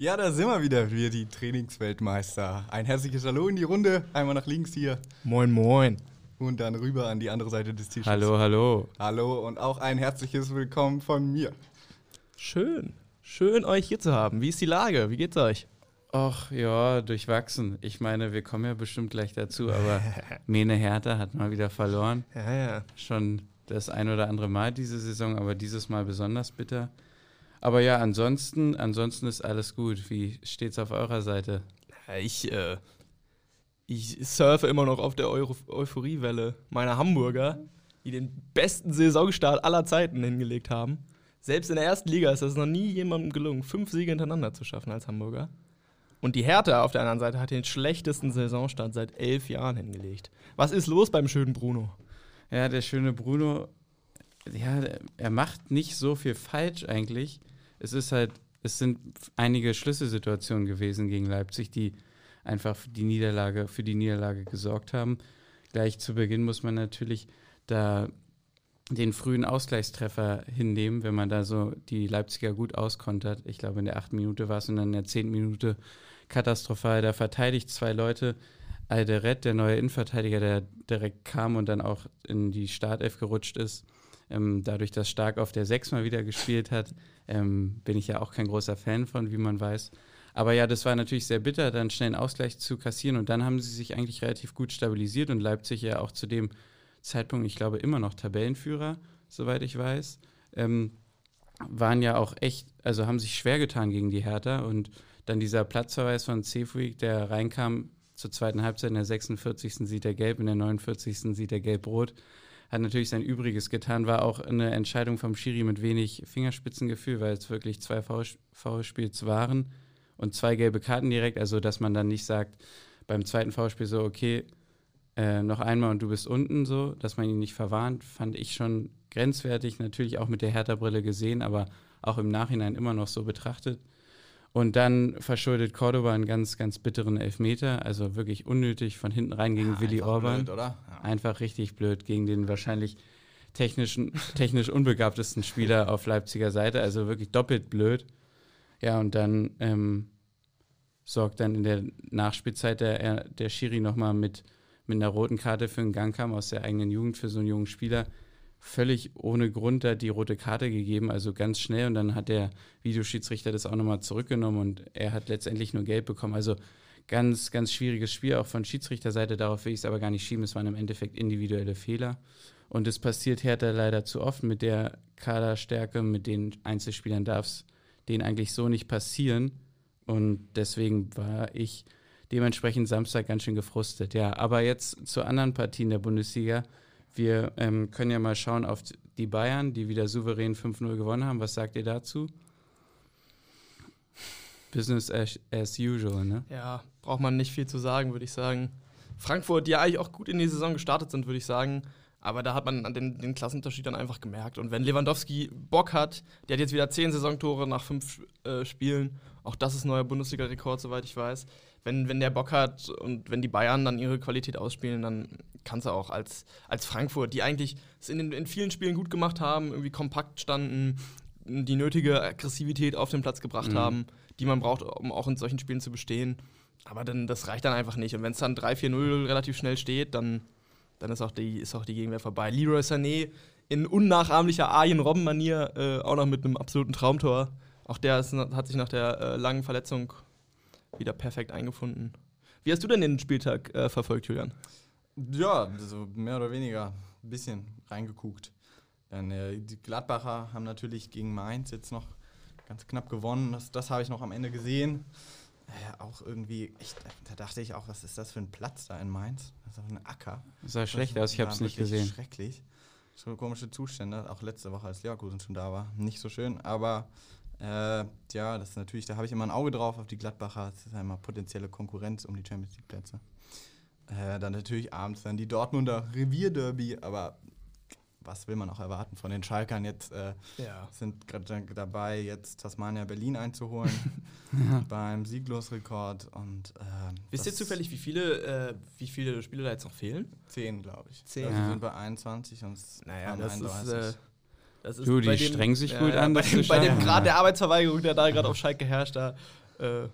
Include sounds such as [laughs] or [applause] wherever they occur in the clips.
Ja, da sind wir wieder, wir die Trainingsweltmeister. Ein herzliches Hallo in die Runde, einmal nach links hier Moin, moin. und dann rüber an die andere Seite des Tisches. Hallo, hallo. Hallo und auch ein herzliches Willkommen von mir. Schön. Schön, euch hier zu haben. Wie ist die Lage? Wie geht's euch? Ach ja, durchwachsen. Ich meine, wir kommen ja bestimmt gleich dazu, aber [laughs] Mene Hertha hat mal wieder verloren. Ja, ja. Schon das ein oder andere Mal diese Saison, aber dieses Mal besonders bitter. Aber ja, ansonsten, ansonsten ist alles gut. Wie steht's auf eurer Seite? Ich, äh, ich surfe immer noch auf der Euro Euphoriewelle meiner Hamburger, die den besten Saisonstart aller Zeiten hingelegt haben. Selbst in der ersten Liga ist es noch nie jemandem gelungen, fünf Siege hintereinander zu schaffen als Hamburger. Und die Hertha auf der anderen Seite hat den schlechtesten Saisonstart seit elf Jahren hingelegt. Was ist los beim schönen Bruno? Ja, der schöne Bruno, ja, er macht nicht so viel falsch eigentlich. Es ist halt, es sind einige Schlüsselsituationen gewesen gegen Leipzig, die einfach für die Niederlage, für die Niederlage gesorgt haben. Gleich zu Beginn muss man natürlich da den frühen Ausgleichstreffer hinnehmen, wenn man da so die Leipziger gut auskontert. Ich glaube, in der achten Minute war es und dann in der zehnten Minute katastrophal. Da verteidigt zwei Leute. Alderet, der neue Innenverteidiger, der direkt kam und dann auch in die Startelf gerutscht ist, ähm, dadurch, dass Stark auf der Sechs mal wieder gespielt hat, ähm, bin ich ja auch kein großer Fan von, wie man weiß. Aber ja, das war natürlich sehr bitter, dann schnell einen Ausgleich zu kassieren und dann haben sie sich eigentlich relativ gut stabilisiert und Leipzig ja auch zu dem Zeitpunkt, ich glaube, immer noch Tabellenführer, soweit ich weiß. Ähm, waren ja auch echt, also haben sich schwer getan gegen die Hertha und dann dieser Platzverweis von Cefuig, der reinkam zur zweiten Halbzeit, in der 46. sieht er gelb, in der 49. sieht er gelb-rot, hat natürlich sein Übriges getan, war auch eine Entscheidung vom Schiri mit wenig Fingerspitzengefühl, weil es wirklich zwei Foulspiels waren und zwei gelbe Karten direkt, also dass man dann nicht sagt, beim zweiten Foulspiel so, okay, äh, noch einmal und du bist unten so, dass man ihn nicht verwarnt, fand ich schon grenzwertig, natürlich auch mit der Hertha-Brille gesehen, aber auch im Nachhinein immer noch so betrachtet. Und dann verschuldet Cordoba einen ganz, ganz bitteren Elfmeter, also wirklich unnötig von hinten rein gegen Ja, Willi einfach Orban. blöd, oder? Ja. Einfach richtig blöd gegen den wahrscheinlich technischen, technisch unbegabtesten Spieler auf Leipziger Seite, also wirklich doppelt blöd. Ja, und dann ähm, sorgt dann in der Nachspielzeit der, der Schiri nochmal mit, mit einer roten Karte für einen Gang kam aus der eigenen Jugend für so einen jungen Spieler. Völlig ohne Grund da die rote Karte gegeben, also ganz schnell. Und dann hat der Videoschiedsrichter das auch nochmal zurückgenommen und er hat letztendlich nur Gelb bekommen. Also ganz, ganz schwieriges Spiel, auch von Schiedsrichterseite. Darauf will ich es aber gar nicht schieben. Es waren im Endeffekt individuelle Fehler. Und es passiert Hertha leider zu oft mit der Kaderstärke, mit den Einzelspielern darf es denen eigentlich so nicht passieren. Und deswegen war ich dementsprechend Samstag ganz schön gefrustet. Ja, aber jetzt zu anderen Partien der Bundesliga. Wir ähm, können ja mal schauen auf die Bayern, die wieder souverän 5-0 gewonnen haben. Was sagt ihr dazu? Business as, as usual, ne? Ja, braucht man nicht viel zu sagen, würde ich sagen. Frankfurt, die ja eigentlich auch gut in die Saison gestartet sind, würde ich sagen. Aber da hat man den, den Klassenunterschied dann einfach gemerkt. Und wenn Lewandowski Bock hat, der hat jetzt wieder zehn Saisontore nach fünf äh, Spielen. Auch das ist neuer Bundesliga-Rekord, soweit ich weiß. Wenn, wenn der Bock hat und wenn die Bayern dann ihre Qualität ausspielen, dann kannst du auch als, als Frankfurt, die eigentlich es in, in vielen Spielen gut gemacht haben, irgendwie kompakt standen, die nötige Aggressivität auf den Platz gebracht Mhm. haben, die man braucht, um auch in solchen Spielen zu bestehen. Aber dann, das reicht dann einfach nicht. Und wenn es dann 3-4-0 relativ schnell steht, dann, dann ist, auch die, ist auch die Gegenwehr vorbei. Leroy Sané in unnachahmlicher Arjen-Robben-Manier äh, auch noch mit einem absoluten Traumtor. Auch der ist, hat sich nach der äh, langen Verletzung wieder perfekt eingefunden. Wie hast du denn den Spieltag äh, verfolgt, Julian? Ja, so mehr oder weniger ein bisschen reingeguckt. Dann äh, die Gladbacher haben natürlich gegen Mainz jetzt noch ganz knapp gewonnen. Das, das habe ich noch am Ende gesehen. Äh, auch irgendwie, echt, da dachte ich auch, was ist das für ein Platz da in Mainz? Das ist doch ein Acker. Das sah schlecht aus, ich habe es nicht gesehen. Schrecklich. So komische Zustände, auch letzte Woche, als Leverkusen schon da war. Nicht so schön, aber äh, ja, das ist natürlich, da habe ich immer ein Auge drauf auf die Gladbacher. Das ist ja immer potenzielle Konkurrenz um die Champions League Plätze. Äh, dann natürlich abends dann die Dortmunder Revierderby, aber was will man auch erwarten von den Schalkern jetzt? Äh, Ja. sind gerade dabei, jetzt Tasmania Berlin einzuholen [laughs] beim Sieglosrekord und äh, Wisst ihr zufällig, wie viele, äh, wie viele Spiele da jetzt noch fehlen? Zehn, glaube ich. Zehn. Also Ja. sind bei 21 und es Naja, waren das ist, 31. äh, das ist Du, die bei strengen sich gut an, Bei dem, bei dem. Grad der Arbeitsverweigerung, der da gerade auf Schalke herrscht, da Äh,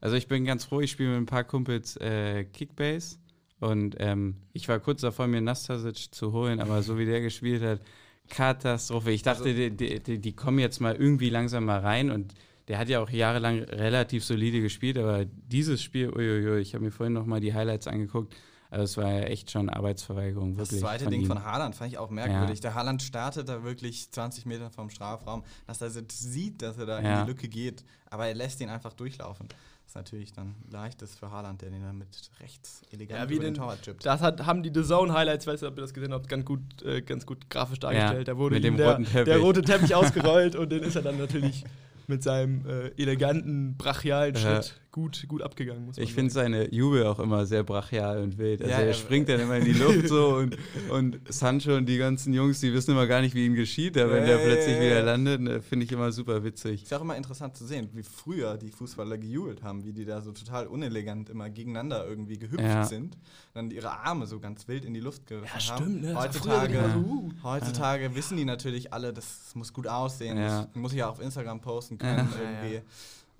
Also ich bin ganz froh, ich spiele mit ein paar Kumpels äh, Kickbase und ähm, ich war kurz davor, mir Nastasic zu holen, aber so wie der gespielt hat, Katastrophe. Ich dachte, Also- die, die, die, die kommen jetzt mal irgendwie langsam mal rein und der hat ja auch jahrelang relativ solide gespielt, aber dieses Spiel, uiuiui, ich habe mir vorhin noch mal die Highlights angeguckt, also es war ja echt schon Arbeitsverweigerung, Das wirklich. zweite von Ding ihm. von Haaland fand ich auch merkwürdig. Der Haaland startet da wirklich 20 Meter vom Strafraum, dass er sieht, dass er da Ja. in die Lücke geht, aber er lässt ihn einfach durchlaufen. Das ist natürlich dann leichtes für Haaland, der den dann mit rechts elegant Ja, wie über den den- Torwart chippt. das hat, haben die The Zone Highlights, weißt du, ob ihr das gesehen habt, ganz gut, äh, ganz gut grafisch dargestellt. da wurde mit ihm dem der, roten Teppich. der rote Teppich [laughs] ausgerollt und den ist er dann natürlich mit seinem äh, eleganten, brachialen Ja. Schritt gut, gut abgegangen. Muss man Ich finde seine Jubel auch immer sehr brachial und wild. Also Ja, er springt dann immer in die Luft so [laughs] und, und Sancho und die ganzen Jungs, die wissen immer gar nicht, wie ihm geschieht, aber wenn Ja, der ja, plötzlich ja, wieder ja. landet, ne, finde ich immer super witzig. Ist ja auch immer interessant zu sehen, wie früher die Fußballer gejubelt haben, wie die da so total unelegant immer gegeneinander irgendwie gehüpft Ja. sind, dann ihre Arme so ganz wild in die Luft gerissen Ja, haben. stimmt, ne? Heutzutage, so, uh. heutzutage wissen die natürlich alle, das muss gut aussehen, Ja. das muss ich ja auf Instagram posten können Ja, irgendwie.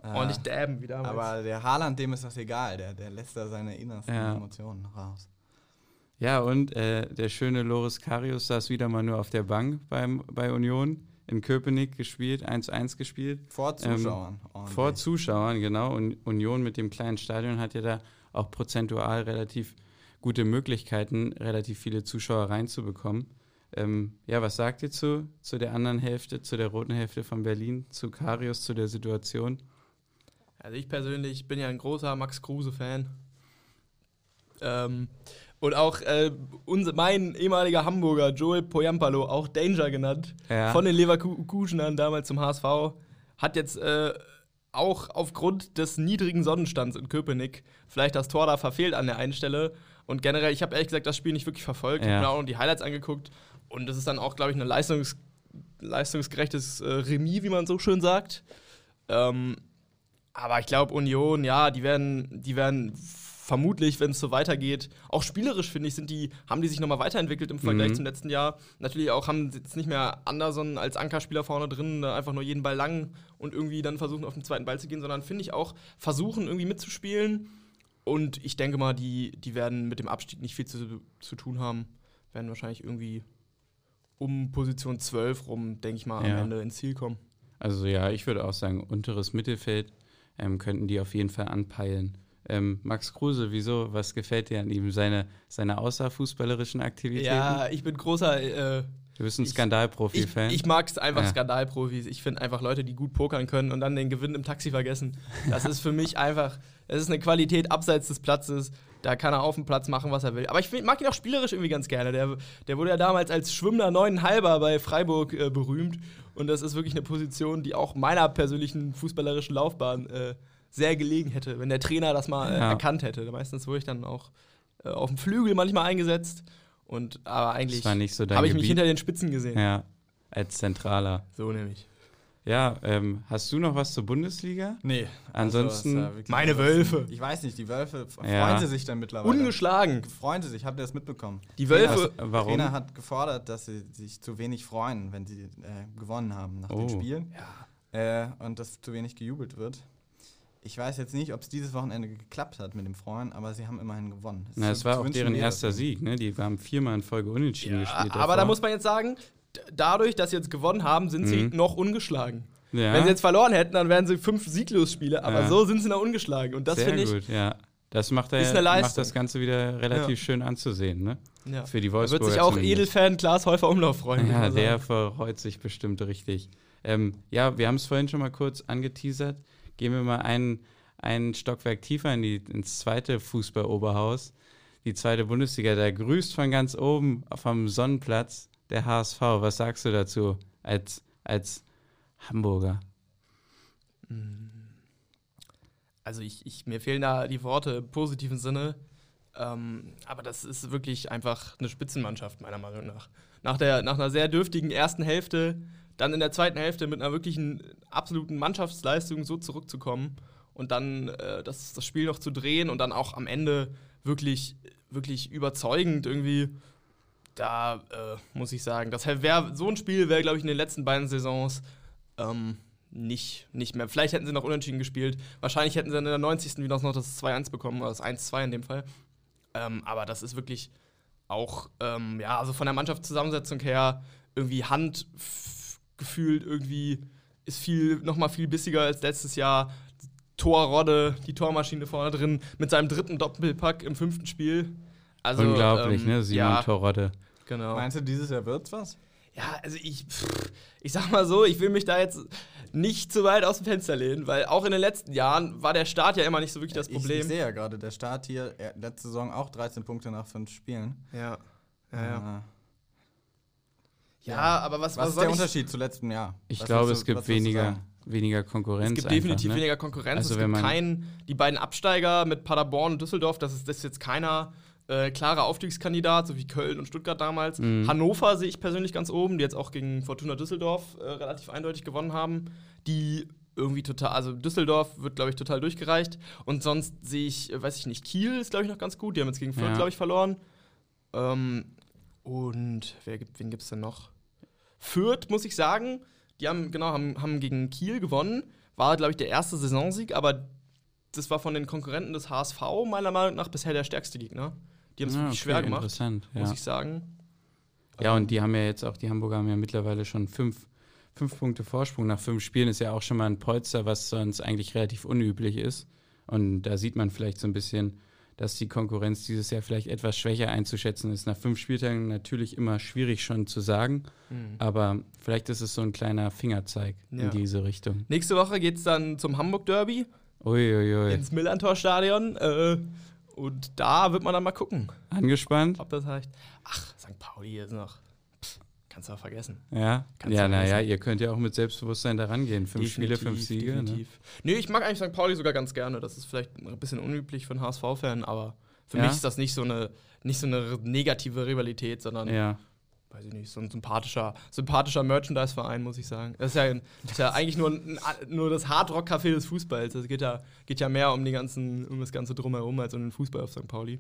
Ja. Äh, Ordentlich dabben wie damals. aber der Haaland, dem ist das egal, der, der lässt da seine innersten Ja. Emotionen raus. Ja, und äh, der schöne Loris Karius saß wieder mal nur auf der Bank beim, bei Union in Köpenick gespielt, 1-1 gespielt. Vor Zuschauern. ordentlich. Ähm, Vor Zuschauern, genau. Und Union mit dem kleinen Stadion hat ja da auch prozentual relativ gute Möglichkeiten, relativ viele Zuschauer reinzubekommen. Ähm, ja, was sagt ihr zu, zu der anderen Hälfte, zu der roten Hälfte von Berlin, zu Karius, zu der Situation? Also ich persönlich bin ja ein großer Max Kruse-Fan. Ähm, und auch äh, unser, mein ehemaliger Hamburger Joel Poyampalo, auch Danger genannt, Ja. von den Leverkusenern damals zum HSV, hat jetzt äh, auch aufgrund des niedrigen Sonnenstands in Köpenick vielleicht das Tor da verfehlt an der einen Stelle. Und generell, ich habe ehrlich gesagt das Spiel nicht wirklich verfolgt. Ich Ja. habe mir auch noch die Highlights angeguckt. Und das ist dann auch, glaube ich, ein Leistungs leistungsgerechtes äh, Remis, wie man so schön sagt. Ähm, aber ich glaube, Union, ja, die werden, die werden vermutlich, wenn es so weitergeht, auch spielerisch, finde ich, sind die, haben die sich nochmal weiterentwickelt im Vergleich Mhm. zum letzten Jahr. Natürlich auch haben sie jetzt nicht mehr Anderson als Ankerspieler vorne drin, einfach nur jeden Ball lang und irgendwie dann versuchen, auf den zweiten Ball zu gehen, sondern finde ich auch, versuchen irgendwie mitzuspielen. Und ich denke mal, die, die werden mit dem Abstieg nicht viel zu, zu tun haben. Werden wahrscheinlich irgendwie um Position 12 rum, denke ich mal, Ja. am Ende ins Ziel kommen. Also ja, ich würde auch sagen, unteres Mittelfeld ähm, könnten die auf jeden Fall anpeilen. Ähm, Max Kruse, wieso? Was gefällt dir an ihm? Seine, seine außerfußballerischen Aktivitäten? Ja, ich bin großer. Äh, Du bist ein ich- Skandalprofi-Fan. ich, ich mag es einfach Ja. Skandalprofis. Ich finde einfach Leute, die gut pokern können und dann den Gewinn im Taxi vergessen. Das ist für mich einfach. Es ist eine Qualität abseits des Platzes. Da kann er auf dem Platz machen, was er will. Aber ich find, mag ihn auch spielerisch irgendwie ganz gerne. Der, der wurde ja damals als schwimmender Neuneinhalber bei Freiburg äh, berühmt. Und das ist wirklich eine Position, die auch meiner persönlichen fußballerischen Laufbahn äh, sehr gelegen hätte, wenn der Trainer das mal äh, Ja. erkannt hätte. Meistens wurde ich dann auch äh, auf dem Flügel manchmal eingesetzt. Und aber eigentlich das war nicht so habe ich mich hinter den Spitzen gesehen. ja, als Zentraler. So nämlich. Ja, ähm, hast du noch was zur Bundesliga? Nee. Ansonsten- also, Meine Wölfe. Ich weiß nicht, die Wölfe Ja. freuen sie sich dann mittlerweile. Ungeschlagen. freuen sie sich, habt ihr das mitbekommen? Die Wölfe. Was, warum? Trainer hat gefordert, dass sie sich zu wenig freuen, wenn sie äh, gewonnen haben nach Oh. den Spielen. Äh, und dass zu wenig gejubelt wird. Ich weiß jetzt nicht, ob es dieses Wochenende geklappt hat mit dem Freuen, aber sie haben immerhin gewonnen. Na, ist es war auch deren erster es. Sieg, ne? Die haben viermal in Folge unentschieden gespielt. aber da muss man jetzt sagen, dadurch, dass sie jetzt gewonnen haben, sind sie Mhm. noch ungeschlagen. ja, Wenn sie jetzt verloren hätten, dann wären sie fünf Sieglosspiele, aber Ja. so sind sie noch ungeschlagen. Und das sehr finde ich, gut, ja. Das macht, er, eine macht das Ganze wieder relativ schön anzusehen, ne? ja. Für die da Wolfsburger wird sich auch. Edelfan Klaas Häufer Umlauf freuen. Ja, der sagen. freut sich bestimmt richtig. Ähm, ja, wir haben es vorhin schon mal kurz angeteasert. Gehen wir mal einen, einen Stockwerk tiefer in die, ins zweite Fußballoberhaus. Die zweite Bundesliga, da grüßt von ganz oben vom Sonnenplatz der HSV. Was sagst du dazu als, als Hamburger? Also ich, ich, mir fehlen da die Worte im positiven Sinne. Ähm, aber das ist wirklich einfach eine Spitzenmannschaft, meiner Meinung nach. Nach, der, nach einer sehr dürftigen ersten Hälfte, dann in der zweiten Hälfte mit einer wirklichen absoluten Mannschaftsleistung so zurückzukommen und dann äh, das, das Spiel noch zu drehen und dann auch am Ende wirklich, wirklich überzeugend irgendwie. Da äh, muss ich sagen, das wär, so ein Spiel wäre, glaube ich, in den letzten beiden Saisons ähm, nicht, nicht mehr. Vielleicht hätten sie noch unentschieden gespielt. Wahrscheinlich hätten sie in der 90. wieder noch das 2-1 bekommen, oder das 1-2 in dem Fall. Ähm, aber das ist wirklich auch, ähm, ja, also von der Mannschaftszusammensetzung her, irgendwie Hand gefühlt irgendwie ist viel, nochmal viel bissiger als letztes Jahr. Torrodde, die Tormaschine vorne drin, mit seinem dritten Doppelpack im fünften Spiel. Also, Unglaublich, ähm, ne? Simon ja, Torrodde. genau. Meinst du, dieses Jahr wird's was? Ja, also ich, pff, ich sag mal so, ich will mich da jetzt nicht zu weit aus dem Fenster lehnen, weil auch in den letzten Jahren war der Start ja immer nicht so wirklich das Ich, ich Problem. sehe ja gerade, der Start hier, er- letzte Saison auch 13 Punkte nach 5 Spielen. ja. Ja, ja. Äh, ja, aber was, Was, was ist soll der ich- Unterschied zu letztem Jahr? Ich Was glaube, willst es du- gibt du weniger, weniger Konkurrenz. Es gibt definitiv einfach, ne? weniger Konkurrenz. Also es gibt keinen, die beiden Absteiger mit Paderborn und Düsseldorf, das ist, das ist jetzt keiner äh, klarer Aufstiegskandidat, so wie Köln und Stuttgart damals. Mhm. Hannover sehe ich persönlich ganz oben, die jetzt auch gegen Fortuna Düsseldorf äh, relativ eindeutig gewonnen haben. Die irgendwie total, also Düsseldorf wird, glaube ich, total durchgereicht. Und sonst sehe ich, äh, weiß ich nicht, Kiel ist, glaube ich, noch ganz gut. Die haben jetzt gegen Fürth, Ja. glaube ich, verloren. Ähm, und wer gibt, wen gibt es denn noch? Fürth, muss ich sagen, die haben, genau, haben, haben gegen Kiel gewonnen. War, glaube ich, der erste Saisonsieg, aber das war von den Konkurrenten des HSV meiner Meinung nach bisher der stärkste Gegner. Die haben es Ah, wirklich okay, schwer gemacht, ja. muss ich sagen. Ja, und die haben ja jetzt auch, die Hamburger haben ja mittlerweile schon fünf, fünf Punkte Vorsprung nach fünf Spielen. Ist ja auch schon mal ein Polster, was sonst eigentlich relativ unüblich ist. Und da sieht man vielleicht so ein bisschen, dass die Konkurrenz dieses Jahr vielleicht etwas schwächer einzuschätzen ist. Nach fünf Spieltagen natürlich immer schwierig schon zu sagen, Mhm. aber vielleicht ist es so ein kleiner Fingerzeig Ja. in diese Richtung. Nächste Woche geht es dann zum Hamburg Derby Uiuiui. ins Millantor-Stadion. Äh, und da wird man dann mal gucken, Angespannt? ob das reicht. Ach, St. Pauli ist noch. Kannst du auch vergessen. Ja. Kannst ja, naja, ihr könnt ja auch mit Selbstbewusstsein da rangehen. Fünf Spiele, fünf Definitiv, Siege. Ne? Definitiv. Nee, ich mag eigentlich St. Pauli sogar ganz gerne. Das ist vielleicht ein bisschen unüblich für einen HSV-Fan, aber für Ja? mich ist das nicht so eine, nicht so eine negative Rivalität, sondern, Ja. weiß ich nicht, so ein sympathischer, sympathischer Merchandise-Verein, muss ich sagen. Das ist ja, das ist ja [laughs] eigentlich nur, ein, nur das Hardrock-Café des Fußballs. Es geht ja, geht ja mehr um, die ganzen, um das Ganze drumherum als um den Fußball auf St. Pauli.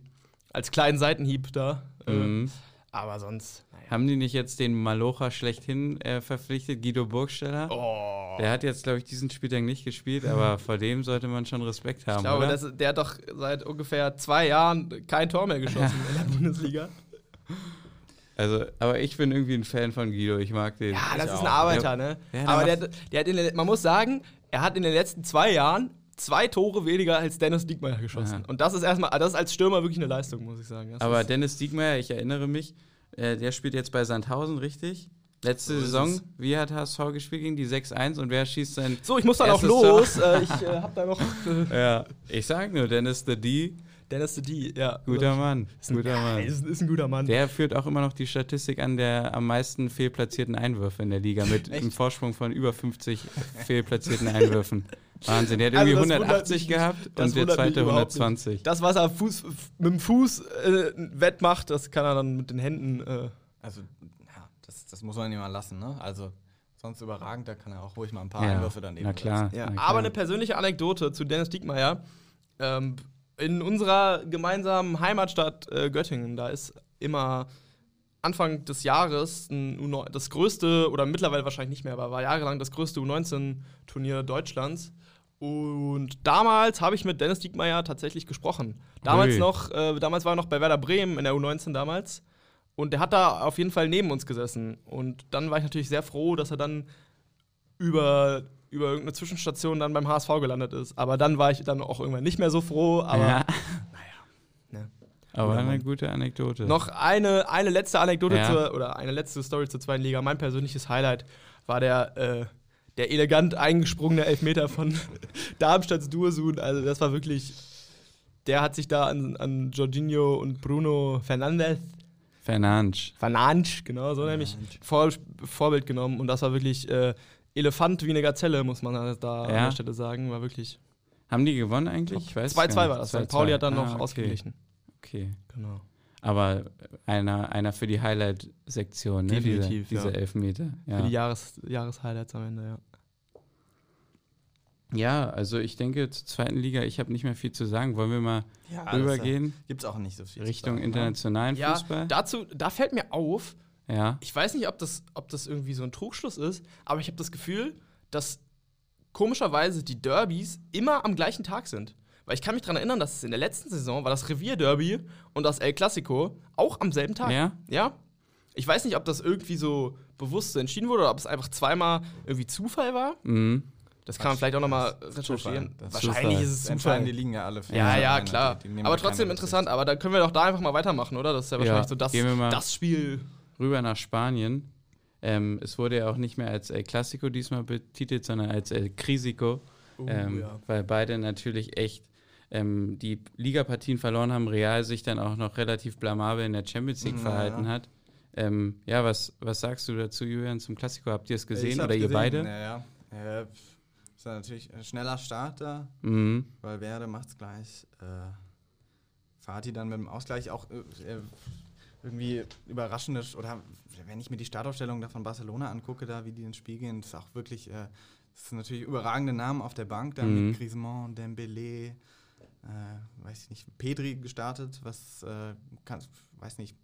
Als kleinen Seitenhieb da. Äh, Mhm. Aber sonst, naja. Haben die nicht jetzt den Malocha schlechthin äh, verpflichtet, Guido Burgsteller? Oh. Der hat jetzt, glaube ich, diesen Spieltag nicht gespielt, aber [laughs] vor dem sollte man schon Respekt haben, Ich glaube, das, der hat doch seit ungefähr zwei Jahren kein Tor mehr geschossen in der Bundesliga. [laughs] also, aber ich bin irgendwie ein Fan von Guido, ich mag den. Ja, das ist auch. ein Arbeiter, ne? Ja, der Aber der, der hat in den, man muss sagen, er hat in den letzten zwei Jahren zwei Tore weniger als Dennis Diekmeyer geschossen. Aha. Und das ist erstmal, das ist als Stürmer wirklich eine Leistung, muss ich sagen. Das aber Dennis Diekmeyer, ich erinnere mich, äh, der spielt jetzt bei Sandhausen, richtig? Letzte So Saison, wie hat HSV gespielt gegen die 6-1 und wer schießt sein. so, ich muss dann auch los. äh, ich äh, hab da [laughs] noch Ja, ich sag nur, Dennis the D, Dennis D, ja. guter Mann. Ist ein, Guter Mann. Ist, ist ein guter Mann. Der führt auch immer noch die Statistik an der am meisten fehlplatzierten Einwürfe in der Liga mit Echt? einem Vorsprung von über 50 [laughs] fehlplatzierten Einwürfen. Wahnsinn, der hat Also irgendwie wundert 180 mich- gehabt und der zweite überhaupt nicht. 120. Das, was er Fuß, mit dem Fuß äh, wettmacht, das kann er dann mit den Händen. Äh, Also, ja, das, das muss man nicht mal lassen, ne? Also, sonst überragend, da kann er auch ruhig mal ein paar Ja, Einwürfe daneben na klar. Ja, na klar. aber eine persönliche Anekdote zu Dennis Diekmeyer. Ähm, in unserer gemeinsamen Heimatstadt äh, Göttingen, da ist immer Anfang des Jahres ein U9 das größte, oder mittlerweile wahrscheinlich nicht mehr, aber war jahrelang das größte U19-Turnier Deutschlands. Und damals habe ich mit Dennis Diekmeyer tatsächlich gesprochen. Damals Ui. noch, äh, damals war er noch bei Werder Bremen in der U19 damals. Und der hat da auf jeden Fall neben uns gesessen. Und dann war ich natürlich sehr froh, dass er dann über, über irgendeine Zwischenstation dann beim HSV gelandet ist. Aber dann war ich dann auch irgendwann nicht mehr so froh. Aber ja, ne. aber eine gute Anekdote. noch eine, eine letzte Anekdote Ja. zur, oder eine letzte Story zur zweiten Liga. Mein persönliches Highlight war der, äh, der elegant eingesprungene Elfmeter von [laughs] Darmstadts Dursun. Also das war wirklich. Der hat sich da an, an Jorginho und Bruno Fernandes Fernandes. Fernandes, genau, so nämlich Vor, Vorbild genommen. Und das war wirklich äh, Elefant wie eine Gazelle, muss man da da an Ja. der Stelle sagen. War wirklich. Haben die gewonnen eigentlich? Ich weiß 2-2 gar war das. Weil 2-2. Pauli hat dann Ah, noch okay. ausgeglichen. Okay. Genau. Aber einer, einer für die Highlight-Sektion, ne? Definitiv, Diese, ja. diese Elfmeter. Ja. Für die Jahres, Jahreshighlights am Ende, ja. ja, also ich denke zur zweiten Liga, ich habe nicht mehr viel zu sagen. Wollen wir mal Ja, rübergehen Gibt es auch nicht so viel. Richtung sagen, ne? internationalen Ja, Fußball? dazu, da fällt mir auf, Ja. ich weiß nicht, ob das, ob das irgendwie so ein Trugschluss ist, aber ich habe das Gefühl, dass komischerweise die Derbys immer am gleichen Tag sind. Weil ich kann mich daran erinnern, dass es in der letzten Saison war das Revier-Derby und das El Clasico auch am selben Tag. Ja? Ja. Ich weiß nicht, ob das irgendwie so bewusst so entschieden wurde oder ob es einfach zweimal irgendwie Zufall war. Mhm. Das kann man vielleicht auch nochmal recherchieren. Ist Wahrscheinlich Zufall. ist es Entscheiden Zufall. die liegen ja alle. für Ja, ja, Vereine. klar. Aber ja trotzdem interessant. Aber da können wir doch da einfach mal weitermachen, oder? Das ist ja Ja, wahrscheinlich so das, gehen wir mal. das Spiel. Rüber nach Spanien. Ähm, es wurde ja auch nicht mehr als El Clasico diesmal betitelt, sondern als El Crisico. Oh, ähm, ja. Weil beide natürlich echt ähm, die Ligapartien verloren haben, Real sich dann auch noch relativ blamabel in der Champions League Ja, verhalten ja. hat. Ähm, ja, was, was sagst du dazu, Julian, zum Klassiko? Habt ihr es gesehen oder ihr gesehen, beide? Ja, ja. Äh, ist ja natürlich ein schneller Starter, Mhm. weil Werde macht's gleich. Äh, Fatih dann mit dem Ausgleich auch äh, äh, irgendwie überraschendes, oder wenn ich mir die Startaufstellung da von Barcelona angucke, da wie die ins Spiel gehen, das ist auch wirklich, äh, das sind natürlich überragende Namen auf der Bank, dann Mhm. mit Griezmann, Dembele, äh, weiß ich nicht, Pedri gestartet, was, äh, kann, weiß nicht,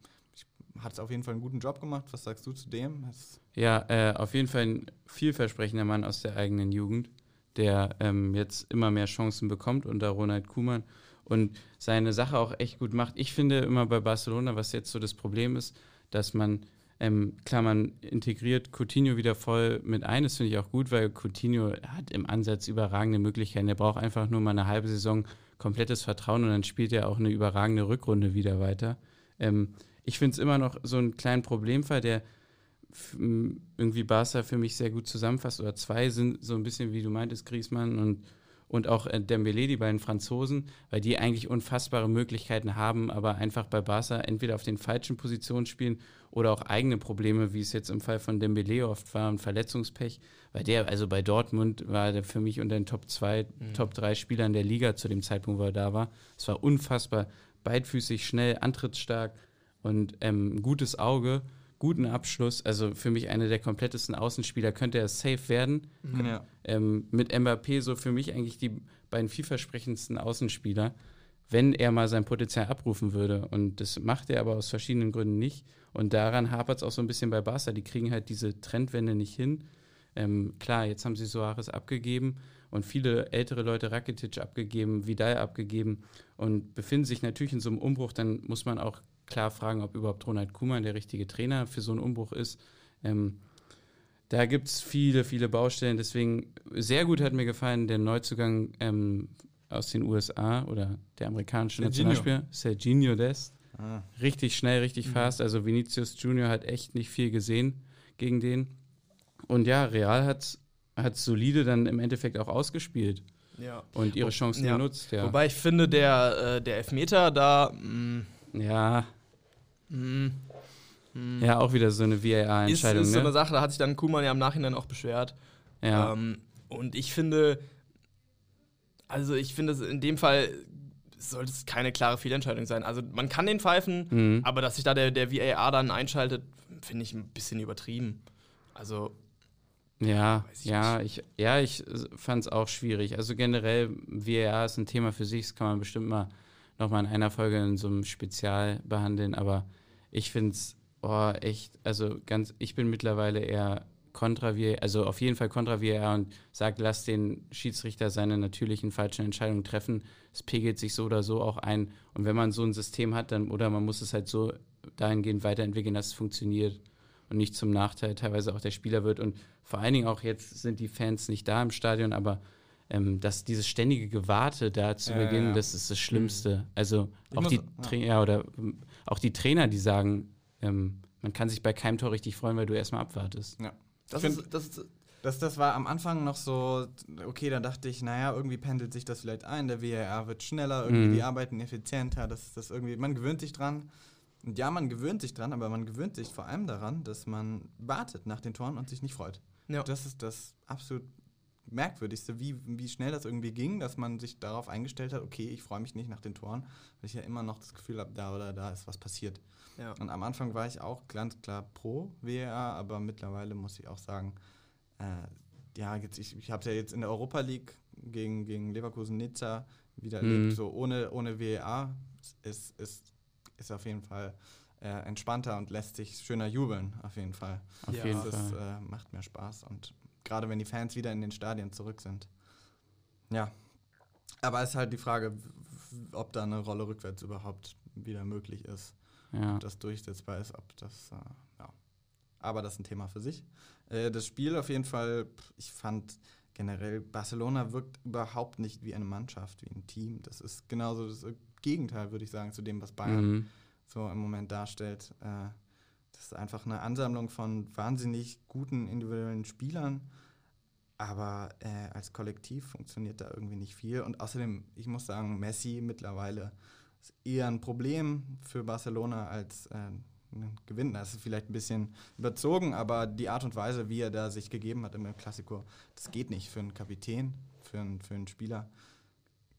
hat es auf jeden Fall einen guten Job gemacht. Was sagst du zu dem? Das, Ja, äh, auf jeden Fall ein vielversprechender Mann aus der eigenen Jugend, der ähm, jetzt immer mehr Chancen bekommt unter Ronald Kuhmann und seine Sache auch echt gut macht. Ich finde immer bei Barcelona, was jetzt so das Problem ist, dass man, ähm, klar, man integriert Coutinho wieder voll mit ein. Das finde ich auch gut, weil Coutinho hat im Ansatz überragende Möglichkeiten. Er braucht einfach nur mal eine halbe Saison komplettes Vertrauen und dann spielt er auch eine überragende Rückrunde wieder weiter. Ähm, ich finde es immer noch so einen kleinen Problemfall, der irgendwie Barca für mich sehr gut zusammenfasst. Oder zwei sind so ein bisschen, wie du meintest, Griezmann und, und auch äh, Dembele, die beiden Franzosen, weil die eigentlich unfassbare Möglichkeiten haben, aber einfach bei Barca entweder auf den falschen Positionen spielen oder auch eigene Probleme, wie es jetzt im Fall von Dembele oft war, und Verletzungspech. Weil der, also bei Dortmund war der für mich unter den Top 2, Top 3 Spielern der Liga zu dem Zeitpunkt, wo er da war. Es war unfassbar beidfüßig, schnell, antrittsstark und ähm, ein gutes Auge, guten Abschluss. Also für mich einer der komplettesten Außenspieler könnte er safe werden. ja. Ähm, mit Mbappé so für mich eigentlich die beiden vielversprechendsten Außenspieler, wenn er mal sein Potenzial abrufen würde. Und das macht er aber aus verschiedenen Gründen nicht. Und daran hapert es auch so ein bisschen bei Barca. Die kriegen halt diese Trendwende nicht hin. Ähm, klar, jetzt haben sie Soares abgegeben und viele ältere Leute Rakitic abgegeben, Vidal abgegeben und befinden sich natürlich in so einem Umbruch. Dann muss man auch klar fragen, ob überhaupt Ronald Koeman der richtige Trainer für so einen Umbruch ist. Ähm, da gibt es viele, viele Baustellen. Deswegen sehr gut hat mir gefallen der Neuzugang ähm, aus den USA oder der amerikanische. Nationalspieler, Serginho Dest. Ah. Richtig schnell, richtig Mhm. fast. Also Vinicius Junior hat echt nicht viel gesehen gegen den. Und ja, Real hat hat solide dann im Endeffekt auch ausgespielt Ja. und ihre Chancen ja. genutzt. Ja, Wobei ich finde, der, äh, der Elfmeter da. mm, Mh, ja, mh, mh, ja, auch wieder so eine ist, VAR-Entscheidung. ist so eine Ne? Sache, da hat sich dann Kuhmann ja im Nachhinein auch beschwert. Ja, Ähm, und ich finde, also ich finde, in dem Fall sollte es keine klare Fehlentscheidung sein. Also man kann den pfeifen, Mhm. aber dass sich da der, der VAR dann einschaltet, finde ich ein bisschen übertrieben. Also, Ja, ich ja, ich, ja, ich fand es auch schwierig. Also generell, VAR ist ein Thema für sich, das kann man bestimmt mal nochmal in einer Folge in so einem Spezial behandeln, aber ich finde es oh, echt, also ganz, ich bin mittlerweile eher kontra VAR, also auf jeden Fall kontra VAR und sage, lass den Schiedsrichter seine natürlichen falschen Entscheidungen treffen. Es pegelt sich so oder so auch ein. Und wenn man so ein System hat, dann, oder man muss es halt so dahingehend weiterentwickeln, dass es funktioniert und nicht zum Nachteil teilweise auch der Spieler wird. Und vor allen Dingen auch jetzt sind die Fans nicht da im Stadion, aber ähm, dass dieses ständige Gewarte da zu Ja, Beginn, ja. das ist das Schlimmste. Also Ich auch die ja. Trainer oder auch die Trainer, die sagen, ähm, man kann sich bei keinem Tor richtig freuen, weil du erstmal abwartest. Ja. das, ist, das ist. Das, das war am Anfang noch so, okay, da dachte ich, naja, irgendwie pendelt sich das vielleicht ein, der WRR wird schneller, irgendwie Mhm. die arbeiten effizienter, das, das irgendwie, man gewöhnt sich dran. Und ja, man gewöhnt sich dran, aber man gewöhnt sich vor allem daran, dass man wartet nach den Toren und sich nicht freut. Ja. Das ist das absolut merkwürdigste, wie, wie schnell das irgendwie ging, dass man sich darauf eingestellt hat, okay, ich freue mich nicht nach den Toren, weil ich ja immer noch das Gefühl habe, da oder da ist was passiert. Ja. Und am Anfang war ich auch ganz klar pro WRA, aber mittlerweile muss ich auch sagen, äh, ja, jetzt, ich, ich habe es ja jetzt in der Europa League gegen, gegen Leverkusen Nizza wieder Mhm. erlebt, so ohne, ohne WRA ist, ist, ist auf jeden Fall äh, entspannter und lässt sich schöner jubeln, auf jeden Fall. Auf Ja. jeden Das Fall. ist, äh, macht mehr Spaß und gerade wenn die Fans wieder in den Stadien zurück sind. Ja. Aber es ist halt die Frage, ob da eine Rolle rückwärts überhaupt wieder möglich ist. Ja. Ob das durchsetzbar ist, ob das, äh, ja. Aber das ist ein Thema für sich. Äh, das Spiel auf jeden Fall, ich fand generell, Barcelona wirkt überhaupt nicht wie eine Mannschaft, wie ein Team. Das ist genauso das Gegenteil, würde ich sagen, zu dem, was Bayern mhm. so im Moment darstellt. Äh, das ist einfach eine Ansammlung von wahnsinnig guten individuellen Spielern, aber äh, als Kollektiv funktioniert da irgendwie nicht viel. Und außerdem, ich muss sagen, Messi mittlerweile ist eher ein Problem für Barcelona als äh, ein Gewinn. Das ist vielleicht ein bisschen überzogen, aber die Art und Weise, wie er da sich gegeben hat im Klassiko, das geht nicht für einen Kapitän, für einen, für einen Spieler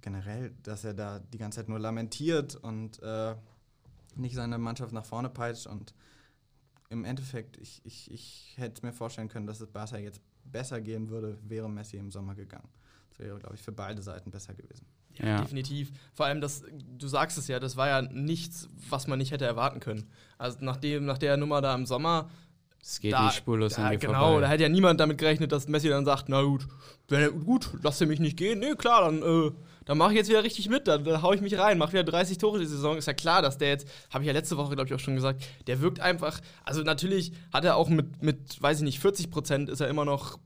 generell, dass er da die ganze Zeit nur lamentiert und äh, nicht seine Mannschaft nach vorne peitscht. Und im Endeffekt, ich, ich, ich hätte mir vorstellen können, dass es Barca jetzt besser gehen würde, wäre Messi im Sommer gegangen. Das wäre, glaube ich, für beide Seiten besser gewesen. Ja, ja, definitiv. Vor allem, das, du sagst es ja, das war ja nichts, was man nicht hätte erwarten können. Also nach, dem, nach der Nummer da im Sommer. Es geht da, nicht spurlos da, Genau, vorbei. da hätte ja niemand damit gerechnet, dass Messi dann sagt, na gut, wenn, gut, lasst ihr mich nicht gehen. Nee, klar, dann, äh, dann mache ich jetzt wieder richtig mit, dann, dann haue ich mich rein, mache wieder 30 Tore die Saison. Ist ja klar, dass der jetzt, habe ich ja letzte Woche, glaube ich, auch schon gesagt, der wirkt einfach, also natürlich hat er auch mit, mit weiß ich nicht, 40 Prozent ist er immer noch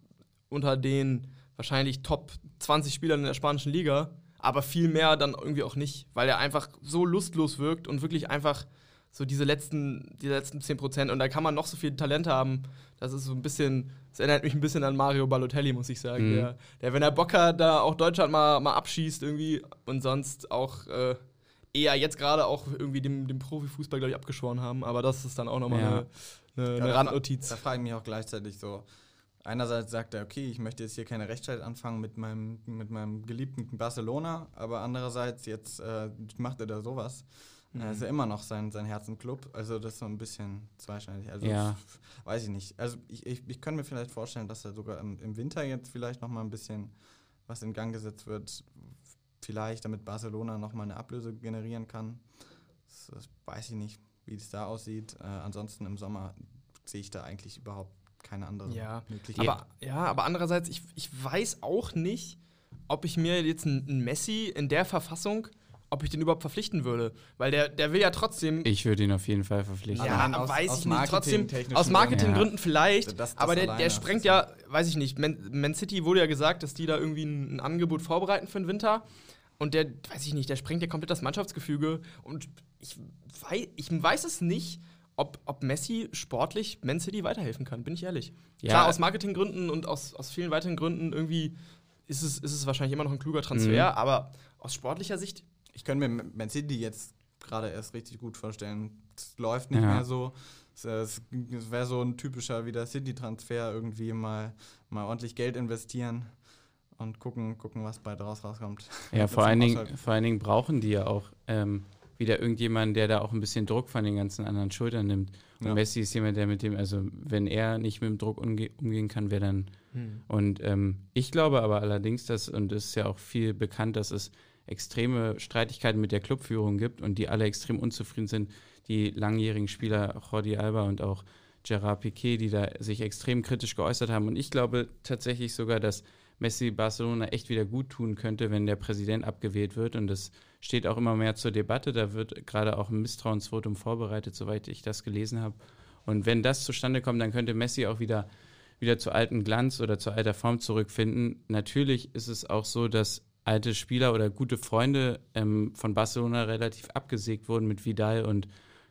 unter den wahrscheinlich Top 20 Spielern in der spanischen Liga, aber viel mehr dann irgendwie auch nicht, weil er einfach so lustlos wirkt und wirklich einfach so diese letzten, die letzten 10 Prozent. Und da kann man noch so viel Talent haben. Das ist so ein bisschen, das erinnert mich ein bisschen an Mario Balotelli, muss ich sagen. Mhm. Der, der, wenn er Bock hat, da auch Deutschland mal, mal abschießt irgendwie und sonst auch äh, eher jetzt gerade auch irgendwie dem, dem Profifußball, glaube ich, abgeschworen haben. Aber das ist dann auch nochmal ja. eine, eine, eine ja, Randnotiz. Da, da frage ich mich auch gleichzeitig so, einerseits sagt er, okay, ich möchte jetzt hier keine Rechtsstreit anfangen mit meinem, mit meinem geliebten Barcelona, aber andererseits jetzt äh, macht er da sowas. Mhm. Ist ja immer noch sein, sein Herzenclub, also das ist so ein bisschen zweischneidig. Also ja. weiß ich nicht. Also ich, ich, ich könnte mir vielleicht vorstellen, dass er sogar im, im Winter jetzt vielleicht noch mal ein bisschen was in Gang gesetzt wird, vielleicht damit Barcelona noch mal eine Ablöse generieren kann. Das, das weiß ich nicht, wie es da aussieht. Äh, ansonsten im Sommer sehe ich da eigentlich überhaupt keine andere ja. Möglichkeit. Aber, ja, aber andererseits, ich, ich weiß auch nicht, ob ich mir jetzt einen Messi in der Verfassung, ob ich den überhaupt verpflichten würde. Weil der, der will ja trotzdem. Ich würde ihn auf jeden Fall verpflichten. Ja, aus, weiß aus ich nicht. Trotzdem, aus Marketinggründen ja. vielleicht. Das, das aber der, der sprengt ja, weiß ich nicht. Man, Man, City wurde ja gesagt, dass die da irgendwie ein, ein Angebot vorbereiten für den Winter. Und der, weiß ich nicht, der sprengt ja komplett das Mannschaftsgefüge. Und ich weiß, ich weiß es nicht, ob, ob Messi sportlich Man City weiterhelfen kann, bin ich ehrlich. Ja. Klar, aus Marketinggründen und aus, aus vielen weiteren Gründen irgendwie ist es, ist es wahrscheinlich immer noch ein kluger Transfer, mhm. aber aus sportlicher Sicht. Ich könnte mir Man City jetzt gerade erst richtig gut vorstellen. Es läuft nicht ja. mehr so. Es, wäre so ein typischer wieder City-Transfer, irgendwie mal, mal ordentlich Geld investieren und gucken, gucken was bei draus rauskommt. Ja, [laughs] vor allen, Dingen, vor allen Dingen brauchen die ja auch ähm, wieder irgendjemanden, der da auch ein bisschen Druck von den ganzen anderen Schultern nimmt. Und ja. Messi ist jemand, der mit dem, also wenn er nicht mit dem Druck umge umgehen kann, wer dann. Hm. Und ähm, ich glaube aber allerdings, dass, und es ist ja auch viel bekannt, dass es extreme Streitigkeiten mit der Clubführung gibt und die alle extrem unzufrieden sind. Die langjährigen Spieler Jordi Alba und auch Gerard Piquet, die da sich extrem kritisch geäußert haben. Und ich glaube tatsächlich sogar, dass Messi Barcelona echt wieder gut tun könnte, wenn der Präsident abgewählt wird. Und das steht auch immer mehr zur Debatte. Da wird gerade auch ein Misstrauensvotum vorbereitet, soweit ich das gelesen habe. Und wenn das zustande kommt, dann könnte Messi auch wieder, wieder zu alten Glanz oder zu alter Form zurückfinden. Natürlich ist es auch so, dass alte Spieler oder gute Freunde ähm, von Barcelona relativ abgesägt wurden mit Vidal und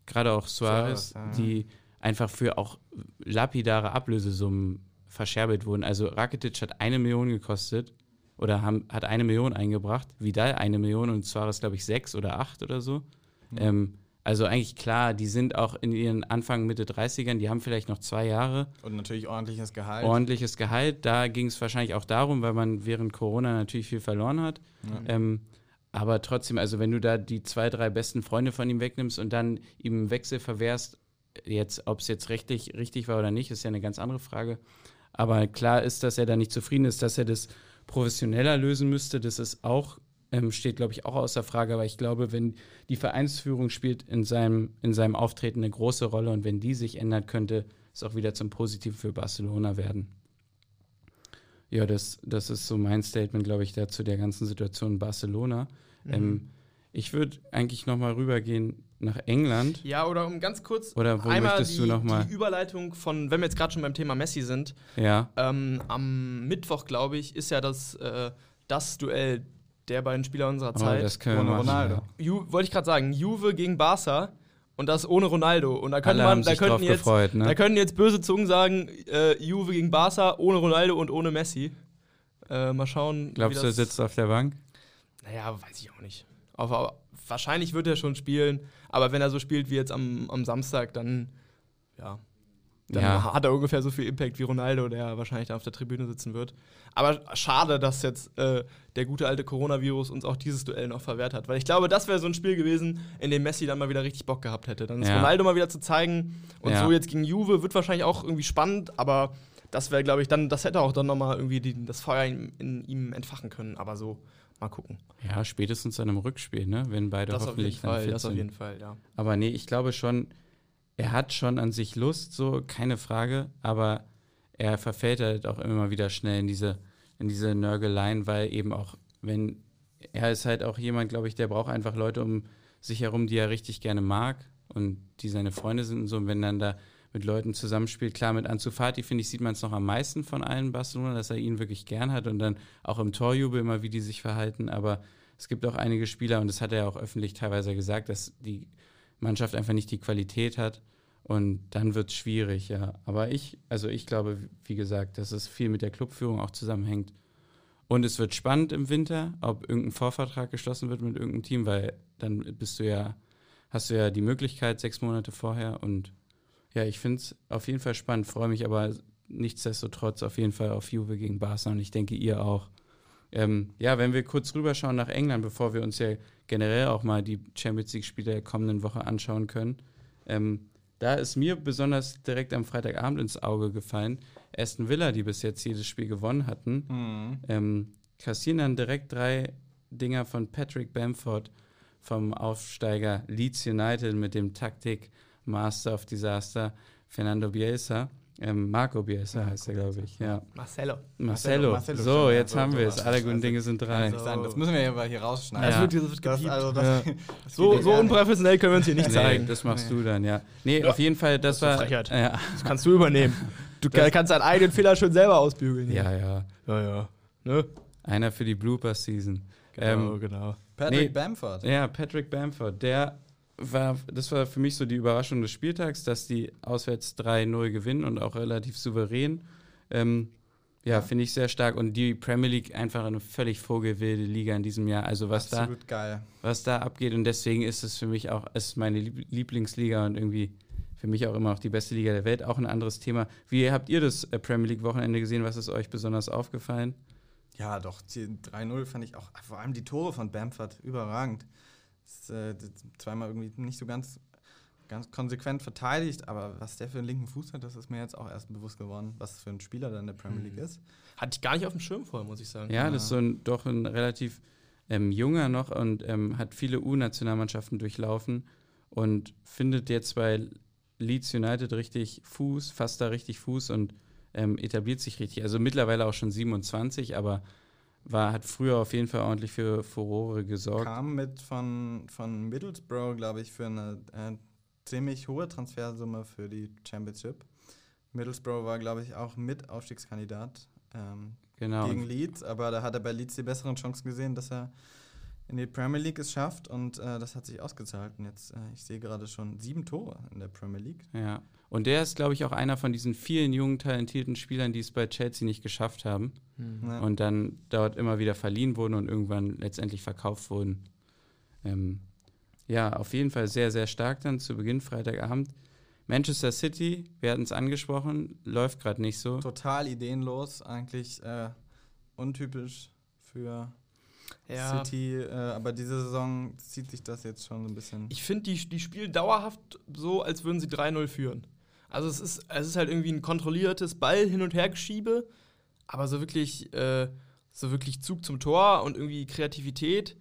gerade auch Suarez, ja, ja. die einfach für auch lapidare Ablösesummen verscherbelt wurden. Also Rakitic hat eine Million gekostet oder haben, hat eine Million eingebracht, Vidal eine Million und Suarez, glaube ich, sechs oder acht oder so. Mhm. Ähm, also eigentlich klar, die sind auch in ihren Anfang, Mitte 30ern, die haben vielleicht noch zwei Jahre. Und natürlich ordentliches Gehalt. Ordentliches Gehalt. Da ging es wahrscheinlich auch darum, weil man während Corona natürlich viel verloren hat. Ja. Ähm, aber trotzdem, also wenn du da die zwei, drei besten Freunde von ihm wegnimmst und dann ihm einen Wechsel verwehrst, jetzt, ob es jetzt rechtlich richtig war oder nicht, ist ja eine ganz andere Frage. Aber klar ist, dass er da nicht zufrieden ist, dass er das professioneller lösen müsste. Das ist auch, ähm, steht, glaube ich, auch außer Frage. Aber ich glaube, wenn die Vereinsführung spielt in seinem, in seinem Auftreten eine große Rolle und wenn die sich ändert, könnte es auch wieder zum Positiven für Barcelona werden. Ja, das, das ist so mein Statement, glaube ich, dazu der ganzen Situation in Barcelona. Mhm. Ähm, ich würde eigentlich nochmal rübergehen nach England. Ja, oder um ganz kurz Oder wo einmal möchtest die, du noch mal? die Überleitung von, wenn wir jetzt gerade schon beim Thema Messi sind, Ja, ähm, am Mittwoch, glaube ich, ist ja das, äh, das Duell der beiden Spieler unserer oh, Zeit. das können wir Ohne machen. Ronaldo. Ja. Wollte ich gerade sagen, Juve gegen Barca und das ohne Ronaldo. Und da könnte man, da könnten jetzt, gefreut, ne? da können jetzt böse Zungen sagen, äh, Juve gegen Barca ohne Ronaldo und ohne Messi. Äh, mal schauen. Glaubst wie du, er sitzt auf der Bank? Naja, weiß ich auch nicht. Aber wahrscheinlich wird er schon spielen. Aber wenn er so spielt wie jetzt am, am Samstag, dann, ja, dann Ja. hat er ungefähr so viel Impact wie Ronaldo, der wahrscheinlich da auf der Tribüne sitzen wird. Aber schade, dass jetzt äh, der gute alte Coronavirus uns auch dieses Duell noch verwehrt hat. Weil ich glaube, das wäre so ein Spiel gewesen, in dem Messi dann mal wieder richtig Bock gehabt hätte. Dann ist Ja. Ronaldo mal wieder zu zeigen. Und Ja. so jetzt gegen Juve wird wahrscheinlich auch irgendwie spannend, aber das wäre, glaube ich, dann, das hätte auch dann nochmal irgendwie die, das Feuer in, in ihm entfachen können. Aber so, mal gucken. Ja, spätestens dann im Rückspiel, ne? wenn beide Das auf jeden hoffentlich dann Fall, fit das auf sind. jeden Fall, ja. Aber nee, ich glaube schon, er hat schon an sich Lust, so, keine Frage, aber er verfällt halt auch immer wieder schnell in diese, in diese Nörgeleien, weil eben auch, wenn, er ist halt auch jemand, glaube ich, der braucht einfach Leute um sich herum, die er richtig gerne mag und die seine Freunde sind und so. Und wenn dann da mit Leuten zusammenspielt, klar, mit Ansu Fati, finde ich, sieht man es noch am meisten von allen Barcelona, dass er ihn wirklich gern hat und dann auch im Torjubel immer, wie die sich verhalten, aber es gibt auch einige Spieler, und das hat er auch öffentlich teilweise gesagt, dass die Mannschaft einfach nicht die Qualität hat. Und dann wird es schwierig, ja. Aber ich, also ich glaube, wie gesagt, dass es viel mit der Clubführung auch zusammenhängt. Und es wird spannend im Winter, ob irgendein Vorvertrag geschlossen wird mit irgendeinem Team, weil dann bist du ja, hast du ja die Möglichkeit sechs Monate vorher. Und ja, ich finde es auf jeden Fall spannend, freue mich aber nichtsdestotrotz auf jeden Fall auf Juve gegen Barca und ich denke, ihr auch. Ähm, ja, wenn wir kurz rüberschauen nach England, bevor wir uns ja generell auch mal die Champions League-Spiele der kommenden Woche anschauen können. Ähm, da ist mir besonders direkt am Freitagabend ins Auge gefallen, Aston Villa, die bis jetzt jedes Spiel gewonnen hatten, Mhm. ähm, kassieren dann direkt drei Dinger von Patrick Bamford vom Aufsteiger Leeds United mit dem Taktik Master of Disaster Fernando Bielsa. Ähm, Marco Bielsa Marco heißt er, glaube ich. Ja. Marcelo. Marcelo. Marcelo, so, schon, jetzt ja, haben wir es. Alle guten Also, Dinge sind drei. Sein. Das müssen wir ja aber hier rausschneiden. Das Ja. wird, das wird Das, also das, Ja. das so, ja so unprofessionell können wir uns hier nicht Nee, zeigen. das machst Nee. du dann, ja. Nee, Ja. auf jeden Fall, das, Das war. Frechheit. Ja, Das kannst du übernehmen. Du Das- kannst deinen eigenen Fehler schon selber ausbügeln. ja, ja. ja. ja. Ne? Einer für die Blooper-Season. Genau, Ähm, genau. Patrick Nee. Bamford. Ja, Patrick Bamford, der war, das war für mich so die Überraschung des Spieltags, dass die auswärts 3-0 gewinnen und auch relativ souverän. Ähm, ja, finde ich sehr stark. Und die Premier League einfach eine völlig vogelwilde Liga in diesem Jahr. Also was da, Absolut geil. was da abgeht. Und deswegen ist es für mich auch, es ist meine Lieb Lieblingsliga und irgendwie für mich auch immer noch die beste Liga der Welt. Auch ein anderes Thema. Wie habt ihr das äh, Premier League Wochenende gesehen? Was ist euch besonders aufgefallen? Ja, doch, die 3-0 fand ich auch, vor allem die Tore von Bamford, überragend. Das, äh, zweimal irgendwie nicht so ganz, ganz konsequent verteidigt, aber was der für einen linken Fuß hat, das ist mir jetzt auch erst bewusst geworden, was für ein Spieler da in der Premier League Mhm. ist. Hatte ich gar nicht auf dem Schirm vorher, muss ich sagen. Ja, Ja. das ist so ein, doch ein relativ ähm, junger noch und ähm, hat viele U-Nationalmannschaften durchlaufen und findet jetzt bei Leeds United richtig Fuß, fasst da richtig Fuß und ähm, etabliert sich richtig. Also mittlerweile auch schon 27, aber war, hat früher auf jeden Fall ordentlich für Furore gesorgt. Kam mit von, von Middlesbrough, glaube ich, für eine äh, ziemlich hohe Transfersumme für die Championship. Middlesbrough war, glaube ich, auch mit Aufstiegskandidat ähm, Genau. gegen Leeds, aber da hat er bei Leeds die besseren Chancen gesehen, dass er in die Premier League es schafft und äh, das hat sich ausgezahlt. Und jetzt, äh, ich sehe gerade schon sieben Tore in der Premier League. Ja. Und der ist, glaube ich, auch einer von diesen vielen jungen, talentierten Spielern, die es bei Chelsea nicht geschafft haben. Hm. Ja. und dann dort immer wieder verliehen wurden und irgendwann letztendlich verkauft wurden. Ähm, ja, auf jeden Fall sehr, sehr stark dann zu Beginn Freitagabend. Manchester City, wir hatten es angesprochen, läuft gerade nicht so. Total ideenlos, eigentlich äh, untypisch für Ja. City, äh, aber diese Saison zieht sich das jetzt schon so ein bisschen. Ich finde, die, die spielen dauerhaft so, als würden sie 3-0 führen. Also es ist, es ist halt irgendwie ein kontrolliertes Ball hin und her geschiebe, aber so wirklich, äh, so wirklich Zug zum Tor und irgendwie Kreativität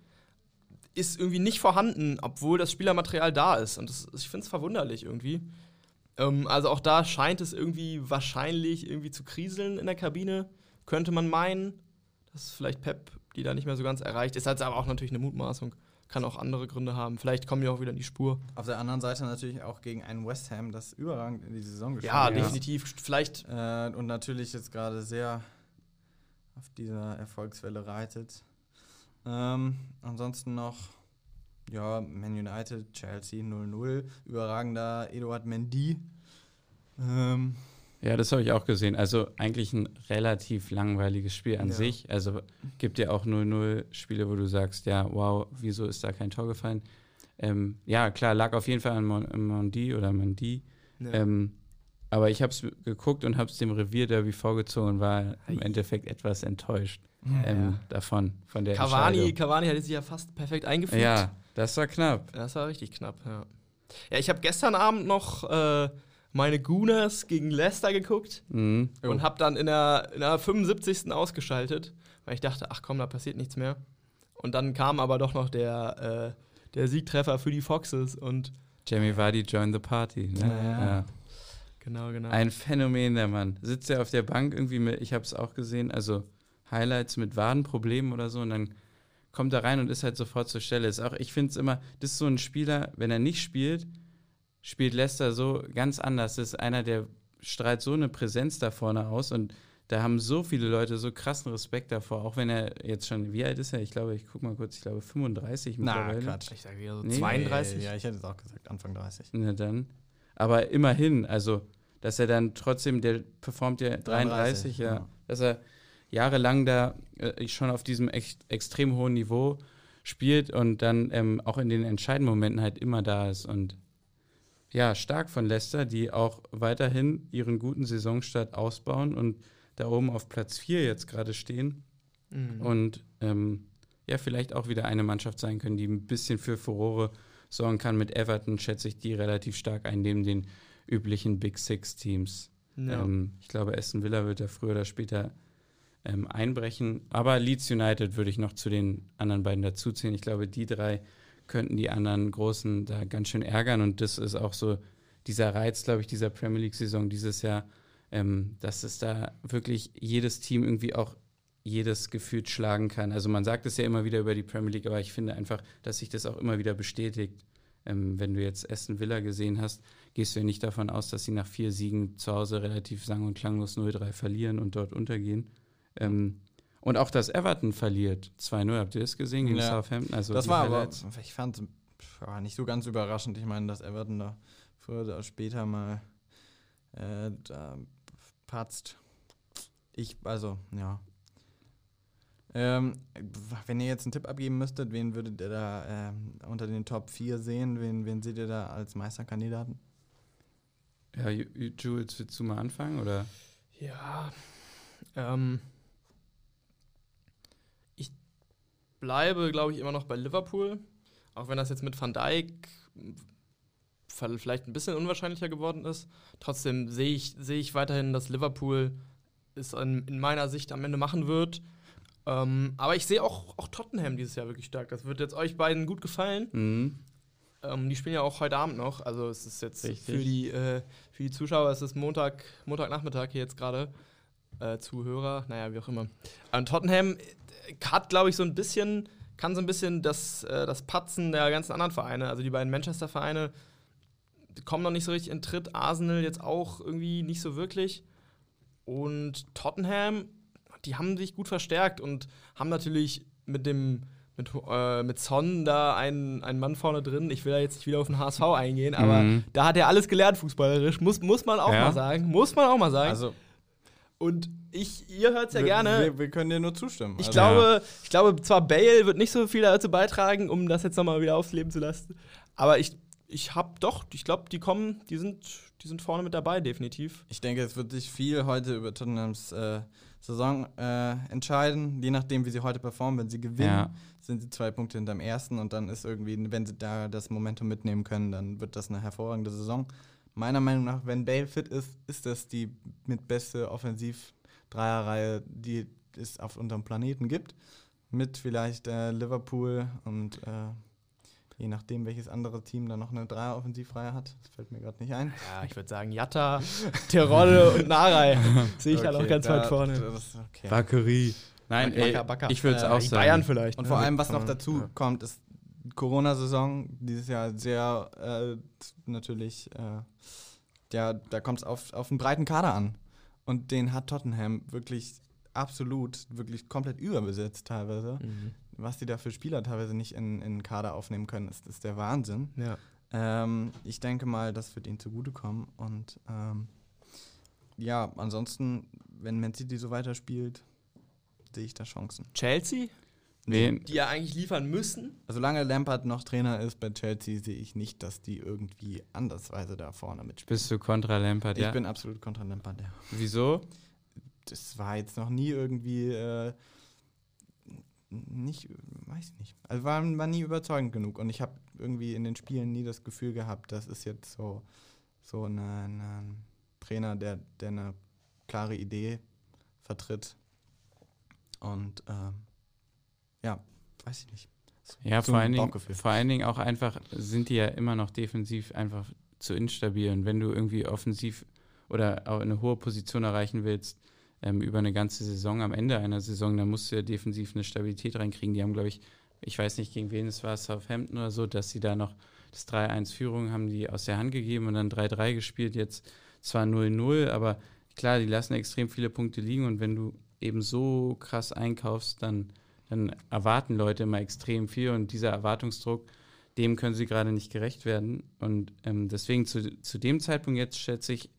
ist irgendwie nicht vorhanden, obwohl das Spielermaterial da ist. Und das, ich finde es verwunderlich irgendwie. Ähm, also auch da scheint es irgendwie wahrscheinlich irgendwie zu kriseln in der Kabine. könnte man meinen, dass vielleicht Pep die da nicht mehr so ganz erreicht. Ist halt aber auch natürlich eine Mutmaßung. Kann auch andere Gründe haben. Vielleicht kommen die auch wieder in die Spur. Auf der anderen Seite natürlich auch gegen einen West Ham, das überragend in die Saison gespielt Ja, definitiv. Vielleicht. Äh, und natürlich jetzt gerade sehr auf dieser Erfolgswelle reitet. Ähm, ansonsten noch, ja, Man United, Chelsea 0-0. Überragender Eduard Mendy. Ähm, ja, das habe ich auch gesehen. Also eigentlich ein relativ langweiliges Spiel an ja. sich. Also gibt ja auch 0-0 Spiele, wo du sagst, ja, wow, wieso ist da kein Tor gefallen? Ähm, ja, klar, lag auf jeden Fall an Mondi oder Mondi. Ja. Ähm, aber ich habe es geguckt und habe es dem Revierderby vorgezogen und war im Endeffekt etwas enttäuscht ja, ähm, davon, von der Cavani, Cavani hatte sich ja fast perfekt eingefügt. Ja, das war knapp. Das war richtig knapp, ja. Ja, ich habe gestern Abend noch äh, meine Gooners gegen Leicester geguckt mhm. und habe dann in der, in der 75. ausgeschaltet, weil ich dachte, ach komm, da passiert nichts mehr. Und dann kam aber doch noch der, äh, der Siegtreffer für die Foxes und Jamie Vardy joined the party. Ne? Ja, ja. Genau, genau. Ein Phänomen, der Mann. Sitzt er auf der Bank irgendwie mit, ich habe es auch gesehen, also Highlights mit Wadenproblemen oder so und dann kommt er rein und ist halt sofort zur Stelle. Ist auch, ich finde es immer, das ist so ein Spieler, wenn er nicht spielt, spielt Leicester so ganz anders. Das ist einer, der strahlt so eine Präsenz da vorne aus und da haben so viele Leute so krassen Respekt davor, auch wenn er jetzt schon, wie alt ist er? Ich glaube, ich guck mal kurz, ich glaube 35 mittlerweile. Na, Quatsch, ich sage wieder so nee, 32. Ja, ich hätte es auch gesagt, Anfang 30. Na dann. Aber immerhin, also, dass er dann trotzdem, der performt ja 33, 33 ja, ja, dass er jahrelang da äh, schon auf diesem ex extrem hohen Niveau spielt und dann ähm, auch in den entscheidenden Momenten halt immer da ist und ja, stark von Leicester, die auch weiterhin ihren guten Saisonstart ausbauen und da oben auf Platz 4 jetzt gerade stehen. Mhm. Und ähm, ja, vielleicht auch wieder eine Mannschaft sein können, die ein bisschen für Furore sorgen kann. Mit Everton schätze ich die relativ stark ein, neben den üblichen Big Six Teams. Ja. Ähm, ich glaube, Aston Villa wird da früher oder später ähm, einbrechen. Aber Leeds United würde ich noch zu den anderen beiden dazuzählen. Ich glaube, die drei könnten die anderen Großen da ganz schön ärgern. Und das ist auch so dieser Reiz, glaube ich, dieser Premier League-Saison dieses Jahr, ähm, dass es da wirklich jedes Team irgendwie auch jedes gefühlt schlagen kann. Also man sagt es ja immer wieder über die Premier League, aber ich finde einfach, dass sich das auch immer wieder bestätigt. Ähm, wenn du jetzt Aston Villa gesehen hast, gehst du ja nicht davon aus, dass sie nach vier Siegen zu Hause relativ sang- und klanglos 0-3 verlieren und dort untergehen. Ähm, und auch, dass Everton verliert. 2-0, habt ihr das gesehen gegen ja. Southampton? Also das war aber, ich fand es nicht so ganz überraschend. Ich meine, dass Everton da früher oder später mal äh, da patzt. Ich, also, ja. Ähm, wenn ihr jetzt einen Tipp abgeben müsstet, wen würdet ihr da äh, unter den Top 4 sehen? Wen, wen seht ihr da als Meisterkandidaten? Ja, Jules, willst du mal anfangen? Oder? Ja, ähm, bleibe, glaube ich, immer noch bei Liverpool. Auch wenn das jetzt mit Van Dijk vielleicht ein bisschen unwahrscheinlicher geworden ist. Trotzdem sehe ich, seh ich weiterhin, dass Liverpool es in, in meiner Sicht am Ende machen wird. Ähm, aber ich sehe auch, auch Tottenham dieses Jahr wirklich stark. Das wird jetzt euch beiden gut gefallen. Mhm. Ähm, die spielen ja auch heute Abend noch. Also es ist jetzt für die, äh, für die Zuschauer, es ist Montag, Montagnachmittag hier jetzt gerade. Äh, Zuhörer, naja, wie auch immer. Und Tottenham hat, glaube ich, so ein bisschen, kann so ein bisschen das, äh, das Patzen der ganzen anderen Vereine, also die beiden Manchester-Vereine, kommen noch nicht so richtig in Tritt. Arsenal jetzt auch irgendwie nicht so wirklich. Und Tottenham, die haben sich gut verstärkt und haben natürlich mit dem mit, äh, mit Son da einen, einen Mann vorne drin. Ich will da jetzt nicht wieder auf den HSV eingehen, aber mhm. da hat er alles gelernt, fußballerisch. Muss, muss man auch ja. mal sagen. Muss man auch mal sagen. Also. Und ich, ihr hört es ja wir, gerne. Wir, wir, können dir nur zustimmen. Ich, also, glaube, ja. ich glaube, zwar Bale wird nicht so viel dazu beitragen, um das jetzt nochmal wieder aufleben zu lassen. Aber ich, ich habe doch, ich glaube, die kommen, die sind, die sind vorne mit dabei, definitiv. Ich denke, es wird sich viel heute über Tottenhams äh, Saison äh, entscheiden, je nachdem, wie sie heute performen. Wenn sie gewinnen, ja. sind sie zwei Punkte hinterm ersten und dann ist irgendwie, wenn sie da das Momentum mitnehmen können, dann wird das eine hervorragende Saison. Meiner Meinung nach, wenn Bale fit ist, ist das die mit beste Offensiv- Dreierreihe, die es auf unserem Planeten gibt. Mit vielleicht äh, Liverpool und äh, Je nachdem, welches andere Team da noch eine Dreier-Offensivreihe hat. Das fällt mir gerade nicht ein. Ja, ich würde sagen Jatta, [laughs] Terodde und Narei. Sehe ich halt auch Okay, ganz da- weit vorne. Das, okay. Bakary. Nein, ey, Backer. ich würde es Äh, auch sagen. Bayern vielleicht. Und ne? vor allem, was noch Ja. dazu kommt, ist Corona-Saison. Dieses Jahr sehr äh, natürlich, äh, ja, da kommt es auf, auf einen breiten Kader an. Und den hat Tottenham wirklich absolut, wirklich komplett überbesetzt teilweise. Mhm. Was die da für Spieler teilweise nicht in, in den Kader aufnehmen können, ist, ist der Wahnsinn. Ja. Ähm, ich denke mal, das wird ihnen zugutekommen. Und ähm, ja, ansonsten, wenn Man City so weiterspielt, sehe ich da Chancen. Chelsea, Wen, die ja eigentlich liefern müssen. Solange Lampard noch Trainer ist bei Chelsea, sehe ich nicht, dass die irgendwie andersweise da vorne mitspielen. bist du kontra Lampard, Ich ja? bin absolut kontra Lampard, ja. Wieso? Das war jetzt noch nie irgendwie äh, nicht, weiß ich nicht. Also war, war nie überzeugend genug. Und ich habe irgendwie in den Spielen nie das Gefühl gehabt, das ist jetzt so, so eine Trainer, der, der eine klare Idee vertritt. Und ähm, ja, weiß ich nicht. Ja, vor allen, Dingen, vor allen Dingen auch einfach, sind die ja immer noch defensiv einfach zu instabil. Und wenn du irgendwie offensiv oder auch eine hohe Position erreichen willst, ähm, über eine ganze Saison, am Ende einer Saison, dann musst du ja defensiv eine Stabilität reinkriegen. Die haben, glaube ich, ich weiß nicht, gegen wen es war, Southampton oder so, dass sie da noch das 3-1-Führung haben die aus der Hand gegeben und dann 3-3 gespielt. Jetzt zwar 0-0, aber klar, die lassen extrem viele Punkte liegen und wenn du eben so krass einkaufst, dann, dann erwarten Leute immer extrem viel und dieser Erwartungsdruck, dem können sie gerade nicht gerecht werden. Und ähm, deswegen zu, zu dem Zeitpunkt jetzt schätze ich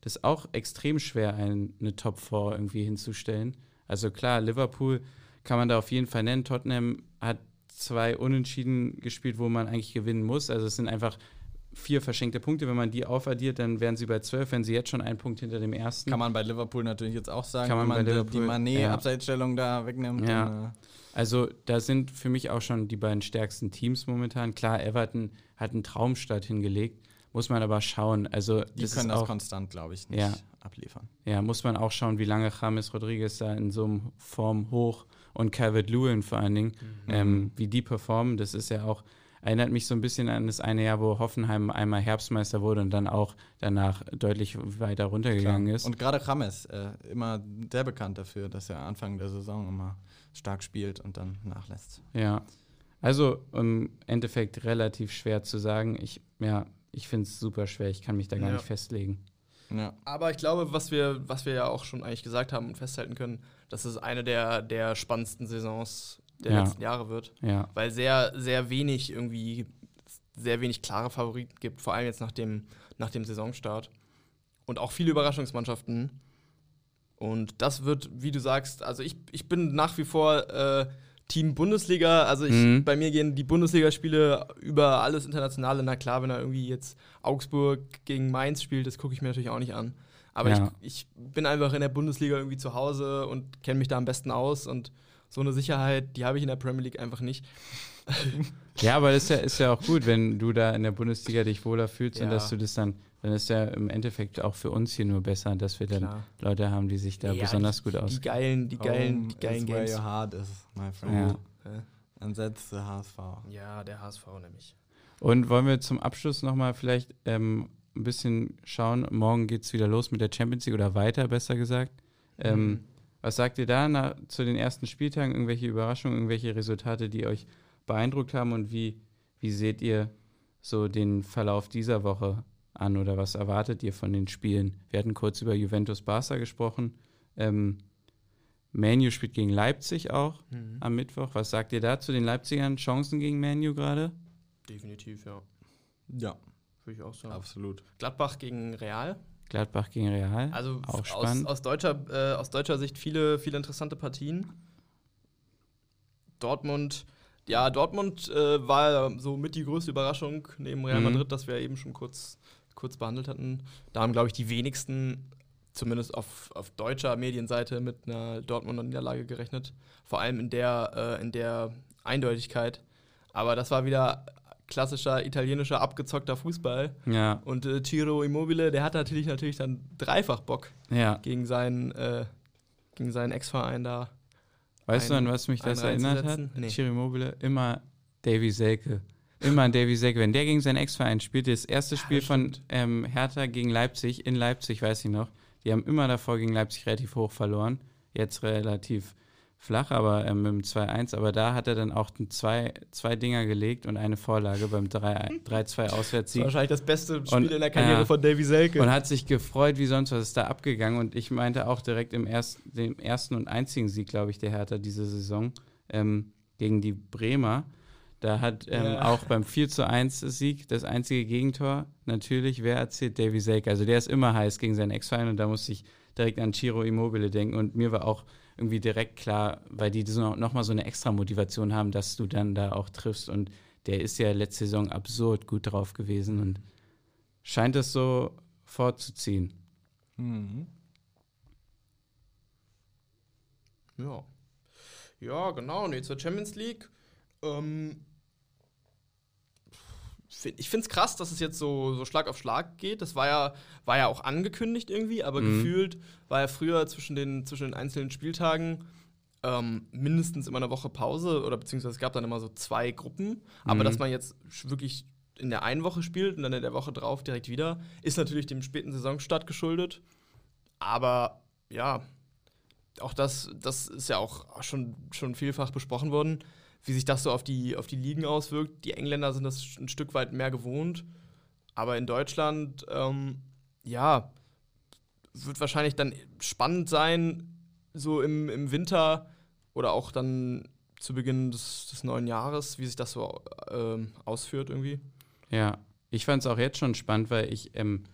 das auch extrem schwer, ein, eine Top 4 irgendwie hinzustellen. Also klar, Liverpool kann man da auf jeden Fall nennen. Tottenham hat zwei Unentschieden gespielt, wo man eigentlich gewinnen muss. Also es sind einfach vier verschenkte Punkte. Wenn man die aufaddiert, dann wären sie bei zwölf, wenn sie jetzt schon einen Punkt hinter dem ersten. Kann man bei Liverpool natürlich jetzt auch sagen, Kann man wenn man bei die- Liverpool, die ja. Mané-Abseitsstellung da wegnimmt. Ja. Dann, äh, Also da sind für mich auch schon die beiden stärksten Teams momentan. Klar, Everton hat einen Traumstart hingelegt, muss man aber schauen. Also die können das auch, konstant, glaube ich, nicht Ja. abliefern. ja, muss man auch schauen, wie lange James Rodriguez da in so einem Form hoch und Calvert Lewin vor allen Dingen, ähm, wie die performen. Das ist ja auch erinnert mich so ein bisschen an das eine Jahr, wo Hoffenheim einmal Herbstmeister wurde und dann auch danach deutlich weiter runtergegangen ist. Und gerade James, äh, immer sehr bekannt dafür, dass er Anfang der Saison immer stark spielt und dann nachlässt. Ja. Also im Endeffekt relativ schwer zu sagen. Ich, ja, ich finde es super schwer. Ich kann mich da gar Ja. nicht festlegen. Ja. Aber ich glaube, was wir, was wir ja auch schon eigentlich gesagt haben und festhalten können, dass es eine der, der spannendsten Saisons der Ja. letzten Jahre wird. Ja. Weil sehr, sehr wenig irgendwie, sehr wenig klare Favoriten gibt, vor allem jetzt nach dem, nach dem Saisonstart. Und auch viele Überraschungsmannschaften. Und das wird, wie du sagst, also ich, ich bin nach wie vor äh, Team Bundesliga. Also ich, Mhm. bei mir gehen die Bundesligaspiele über alles Internationale. Na klar, wenn er irgendwie jetzt Augsburg gegen Mainz spielt, das gucke ich mir natürlich auch nicht an. Aber Ja. ich, ich bin einfach in der Bundesliga irgendwie zu Hause und kenne mich da am besten aus. Und so eine Sicherheit, die habe ich in der Premier League einfach nicht. Ja, aber das ist ja, ist ja auch gut, wenn du da in der Bundesliga dich wohler fühlst und Ja. dass du das dann, dann ist ja im Endeffekt auch für uns hier nur besser, dass wir dann Klar. Leute haben, die sich da Ja, besonders gut Die auskennen. geilen, die geilen, Home die geilen is where Games. your heart is, my friend. Ja. Ja. Dann setzt der HSV. Ja, der HSV nämlich. Und wollen wir zum Abschluss nochmal vielleicht ähm, ein bisschen schauen, morgen geht es wieder los mit der Champions League oder weiter, besser gesagt. Ähm, Mhm. Was sagt ihr da nach, zu den ersten Spieltagen? Irgendwelche Überraschungen, irgendwelche Resultate, die euch beeindruckt haben? Und wie, wie seht ihr so den Verlauf dieser Woche an oder was erwartet ihr von den Spielen? Wir hatten kurz über Juventus Barca gesprochen. Ähm, Manu spielt gegen Leipzig auch Mhm. am Mittwoch. Was sagt ihr da zu den Leipzigern? Chancen gegen Manu gerade? Definitiv, ja. Ja, Würde ich auch sagen. absolut. Gladbach gegen Real. Gladbach gegen Real. Also auch aus, spannend. aus, deutscher, äh, aus deutscher Sicht viele, viele interessante Partien. Dortmund, ja, Dortmund äh, war so mit die größte Überraschung neben Real Mhm. Madrid, das wir eben schon kurz, kurz behandelt hatten. Da haben, glaube ich, die wenigsten, zumindest auf, auf deutscher Medienseite, mit einer Dortmunder Niederlage gerechnet. Vor allem in der, äh, in der Eindeutigkeit. Aber das war wieder klassischer italienischer abgezockter Fußball. ja, Und äh, Ciro Immobile, der hat natürlich natürlich dann dreifach Bock ja. gegen seinen, äh, gegen seinen Ex-Verein da. Weißt du, einen- an was mich das erinnert hat? Nee. Chiri Mobile, immer Davy Selke. immer an Davy Selke. Wenn der gegen seinen Ex-Verein spielt, das erste Spiel von ähm, Hertha gegen Leipzig, in Leipzig, weiß ich noch, die haben immer davor gegen Leipzig relativ hoch verloren. Jetzt relativ flach, aber ähm, mit dem 2-1. Aber da hat er dann auch zwei, zwei Dinger gelegt und eine Vorlage beim 3 3-2 Das war Auswärtssieg. wahrscheinlich das beste Spiel Und, in der Karriere ja. von Davy Selke. Und hat sich gefreut, wie sonst was ist da abgegangen. Und ich meinte auch direkt im erst, dem ersten und einzigen Sieg, glaube ich, der Hertha diese Saison ähm, gegen die Bremer. Da hat ähm, Ja. auch beim 4 zu 1 Sieg das einzige Gegentor natürlich, wer erzählt? Davy Selke. Also der ist immer heiß gegen seinen Ex-Verein und da musste ich direkt an Ciro Immobile denken. Und mir war auch irgendwie direkt klar, weil die so nochmal so eine extra Motivation haben, dass du dann da auch triffst. Und der ist ja letzte Saison absurd gut drauf gewesen und scheint es so fortzuziehen. Mhm. Ja. Ja, genau. Nee, zur Champions League. Ähm, ich finde es krass, dass es jetzt so, so Schlag auf Schlag geht. Das war ja, war ja auch angekündigt irgendwie, aber Mhm. gefühlt war ja früher zwischen den, zwischen den einzelnen Spieltagen ähm, mindestens immer eine Woche Pause oder beziehungsweise es gab dann immer so zwei Gruppen. Aber Mhm. dass man jetzt wirklich in der einen Woche spielt und dann in der Woche drauf direkt wieder, ist natürlich dem späten Saisonstart geschuldet. Aber ja, auch das, das ist ja auch schon, schon vielfach besprochen worden, wie sich das so auf die, auf die Ligen auswirkt. Die Engländer sind das ein Stück weit mehr gewohnt. Aber in Deutschland, ähm, ja, wird wahrscheinlich dann spannend sein, so im, im Winter oder auch dann zu Beginn des, des neuen Jahres, wie sich das so ähm, ausführt irgendwie. Ja, ich fand es auch jetzt schon spannend, weil ich, ähm,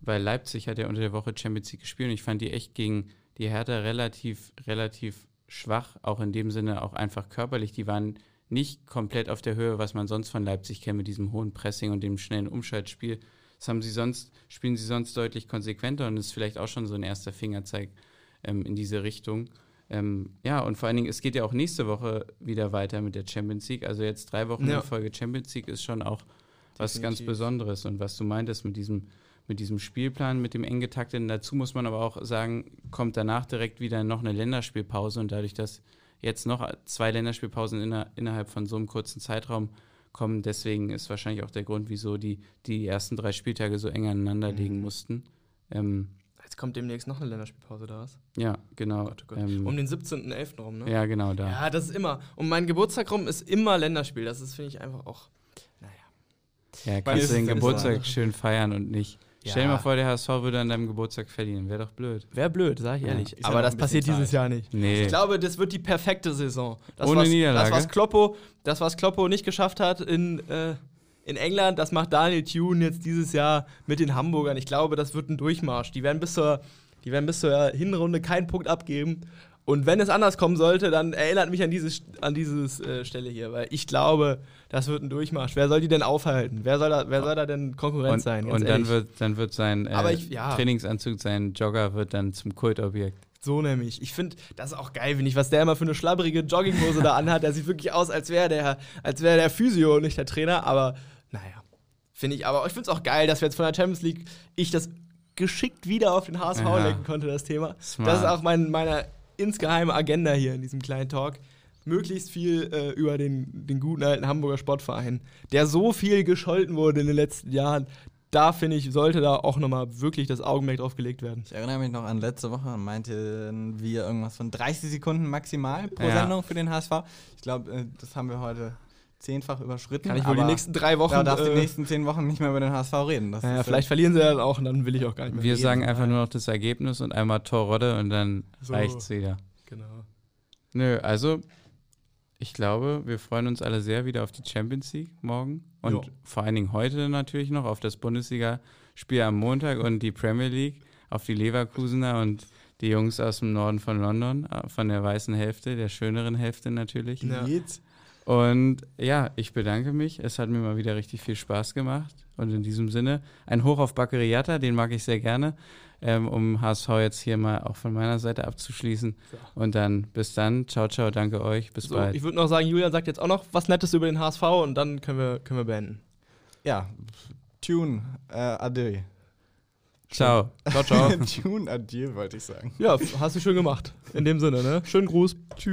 weil Leipzig hat ja unter der Woche Champions League gespielt und ich fand die echt gegen die Hertha relativ, relativ schwach, auch in dem Sinne auch einfach körperlich. Die waren nicht komplett auf der Höhe, was man sonst von Leipzig kennt mit diesem hohen Pressing und dem schnellen Umschaltspiel. Das haben sie sonst, spielen sie sonst deutlich konsequenter und ist vielleicht auch schon so ein erster Fingerzeig ähm, in diese Richtung. Ähm, ja, und vor allen Dingen, es geht ja auch nächste Woche wieder weiter mit der Champions League. Also jetzt drei Wochen Ja. in Folge Champions League ist schon auch was ganz. Besonderes. Und was du meintest mit diesem, mit diesem Spielplan, mit dem eng getakteten, dazu muss man aber auch sagen, kommt danach direkt wieder noch eine Länderspielpause und dadurch, dass jetzt noch zwei Länderspielpausen inner, innerhalb von so einem kurzen Zeitraum kommen, deswegen ist wahrscheinlich auch der Grund, wieso die die ersten drei Spieltage so eng aneinander liegen Mhm. mussten. Ähm, Jetzt kommt demnächst noch eine Länderspielpause da was? ja, genau. Gott, oh Gott. Ähm, Um den 17.11. rum, ne? ja, genau da. Ja, das ist immer. Um meinen Geburtstag rum ist immer Länderspiel. Das ist, finde ich, einfach auch. Naja. Ja, kannst du den Geburtstag so. schön feiern und nicht. Ja. Stell dir mal vor, der HSV würde an deinem Geburtstag verlieren. Wäre doch blöd. Wäre blöd, sag ich Ja. ehrlich. Ja Aber das passiert dieses. Jahr nicht. Nee. Ich glaube, das wird die perfekte Saison. Das, Ohne was, Niederlage? Das, was Kloppo, das, was Kloppo nicht geschafft hat in, äh, in England, das macht Daniel Thune jetzt dieses Jahr mit den Hamburgern. Ich glaube, das wird ein Durchmarsch. Die werden bis zur, die werden bis zur Hinrunde keinen Punkt abgeben. Und wenn es anders kommen sollte, dann erinnert mich an diese an dieses äh, Stelle hier, weil ich glaube, das wird ein Durchmarsch. Wer soll die denn aufhalten? Wer soll da, wer soll da denn Konkurrenz und sein? Und dann wird, dann wird sein äh, ich- ja. Trainingsanzug, sein Jogger wird dann zum Kultobjekt. So nämlich. Ich finde, das ist auch geil, finde ich, was der immer für eine schlabbrige Jogginghose da anhat. Der sieht wirklich aus, als wäre der, als wäre der Physio und nicht der Trainer. Aber naja, finde ich. Aber ich finde es auch geil, dass wir jetzt von der Champions League ich das geschickt wieder auf den HSV Ja. lenken konnte, das Thema. Smart. Das ist auch mein, meine insgeheime Agenda hier in diesem kleinen Talk. Möglichst viel äh, über den, den guten alten Hamburger Sportverein, der so viel gescholten wurde in den letzten Jahren. Da finde ich, sollte da auch nochmal wirklich das Augenmerk drauf gelegt werden. Ich erinnere mich noch an letzte Woche, meinten wir irgendwas von 30 Sekunden maximal pro Ja. Sendung für den HSV. Ich glaube, äh, das haben wir heute zehnfach überschritten. Kann ich wohl die nächsten drei Wochen. Da darfst du äh, die nächsten zehn Wochen nicht mehr über den HSV reden. Das Naja, ist, äh, vielleicht verlieren sie dann auch und dann will ich auch gar nicht mehr. Wir reden. sagen einfach nur noch das Ergebnis und einmal Torrodde und dann So. reicht's wieder. Genau. Nö, also ich glaube, wir freuen uns alle sehr wieder auf die Champions League morgen und Jo. vor allen Dingen heute natürlich noch auf das Bundesliga-Spiel am Montag und die Premier League, auf die Leverkusener und die Jungs aus dem Norden von London, äh, von der weißen Hälfte, der schöneren Hälfte natürlich. Ja. Und ja, ich bedanke mich. Es hat mir mal wieder richtig viel Spaß gemacht. Und in diesem Sinne, ein Hoch auf Baccariata, den mag ich sehr gerne, ähm, um HSV jetzt hier mal auch von meiner Seite abzuschließen. Und dann bis dann. Ciao, ciao, danke euch. Bis So, bald. ich würde noch sagen, Julian sagt jetzt auch noch was Nettes über den HSV und dann können wir, können wir beenden. Ja, Tune, äh, adieu. Ciao. Ciao, ciao. [laughs] Tune, adieu, wollte ich sagen. ja, hast du schön gemacht. In dem Sinne, ne? Schönen Gruß. Tschüss.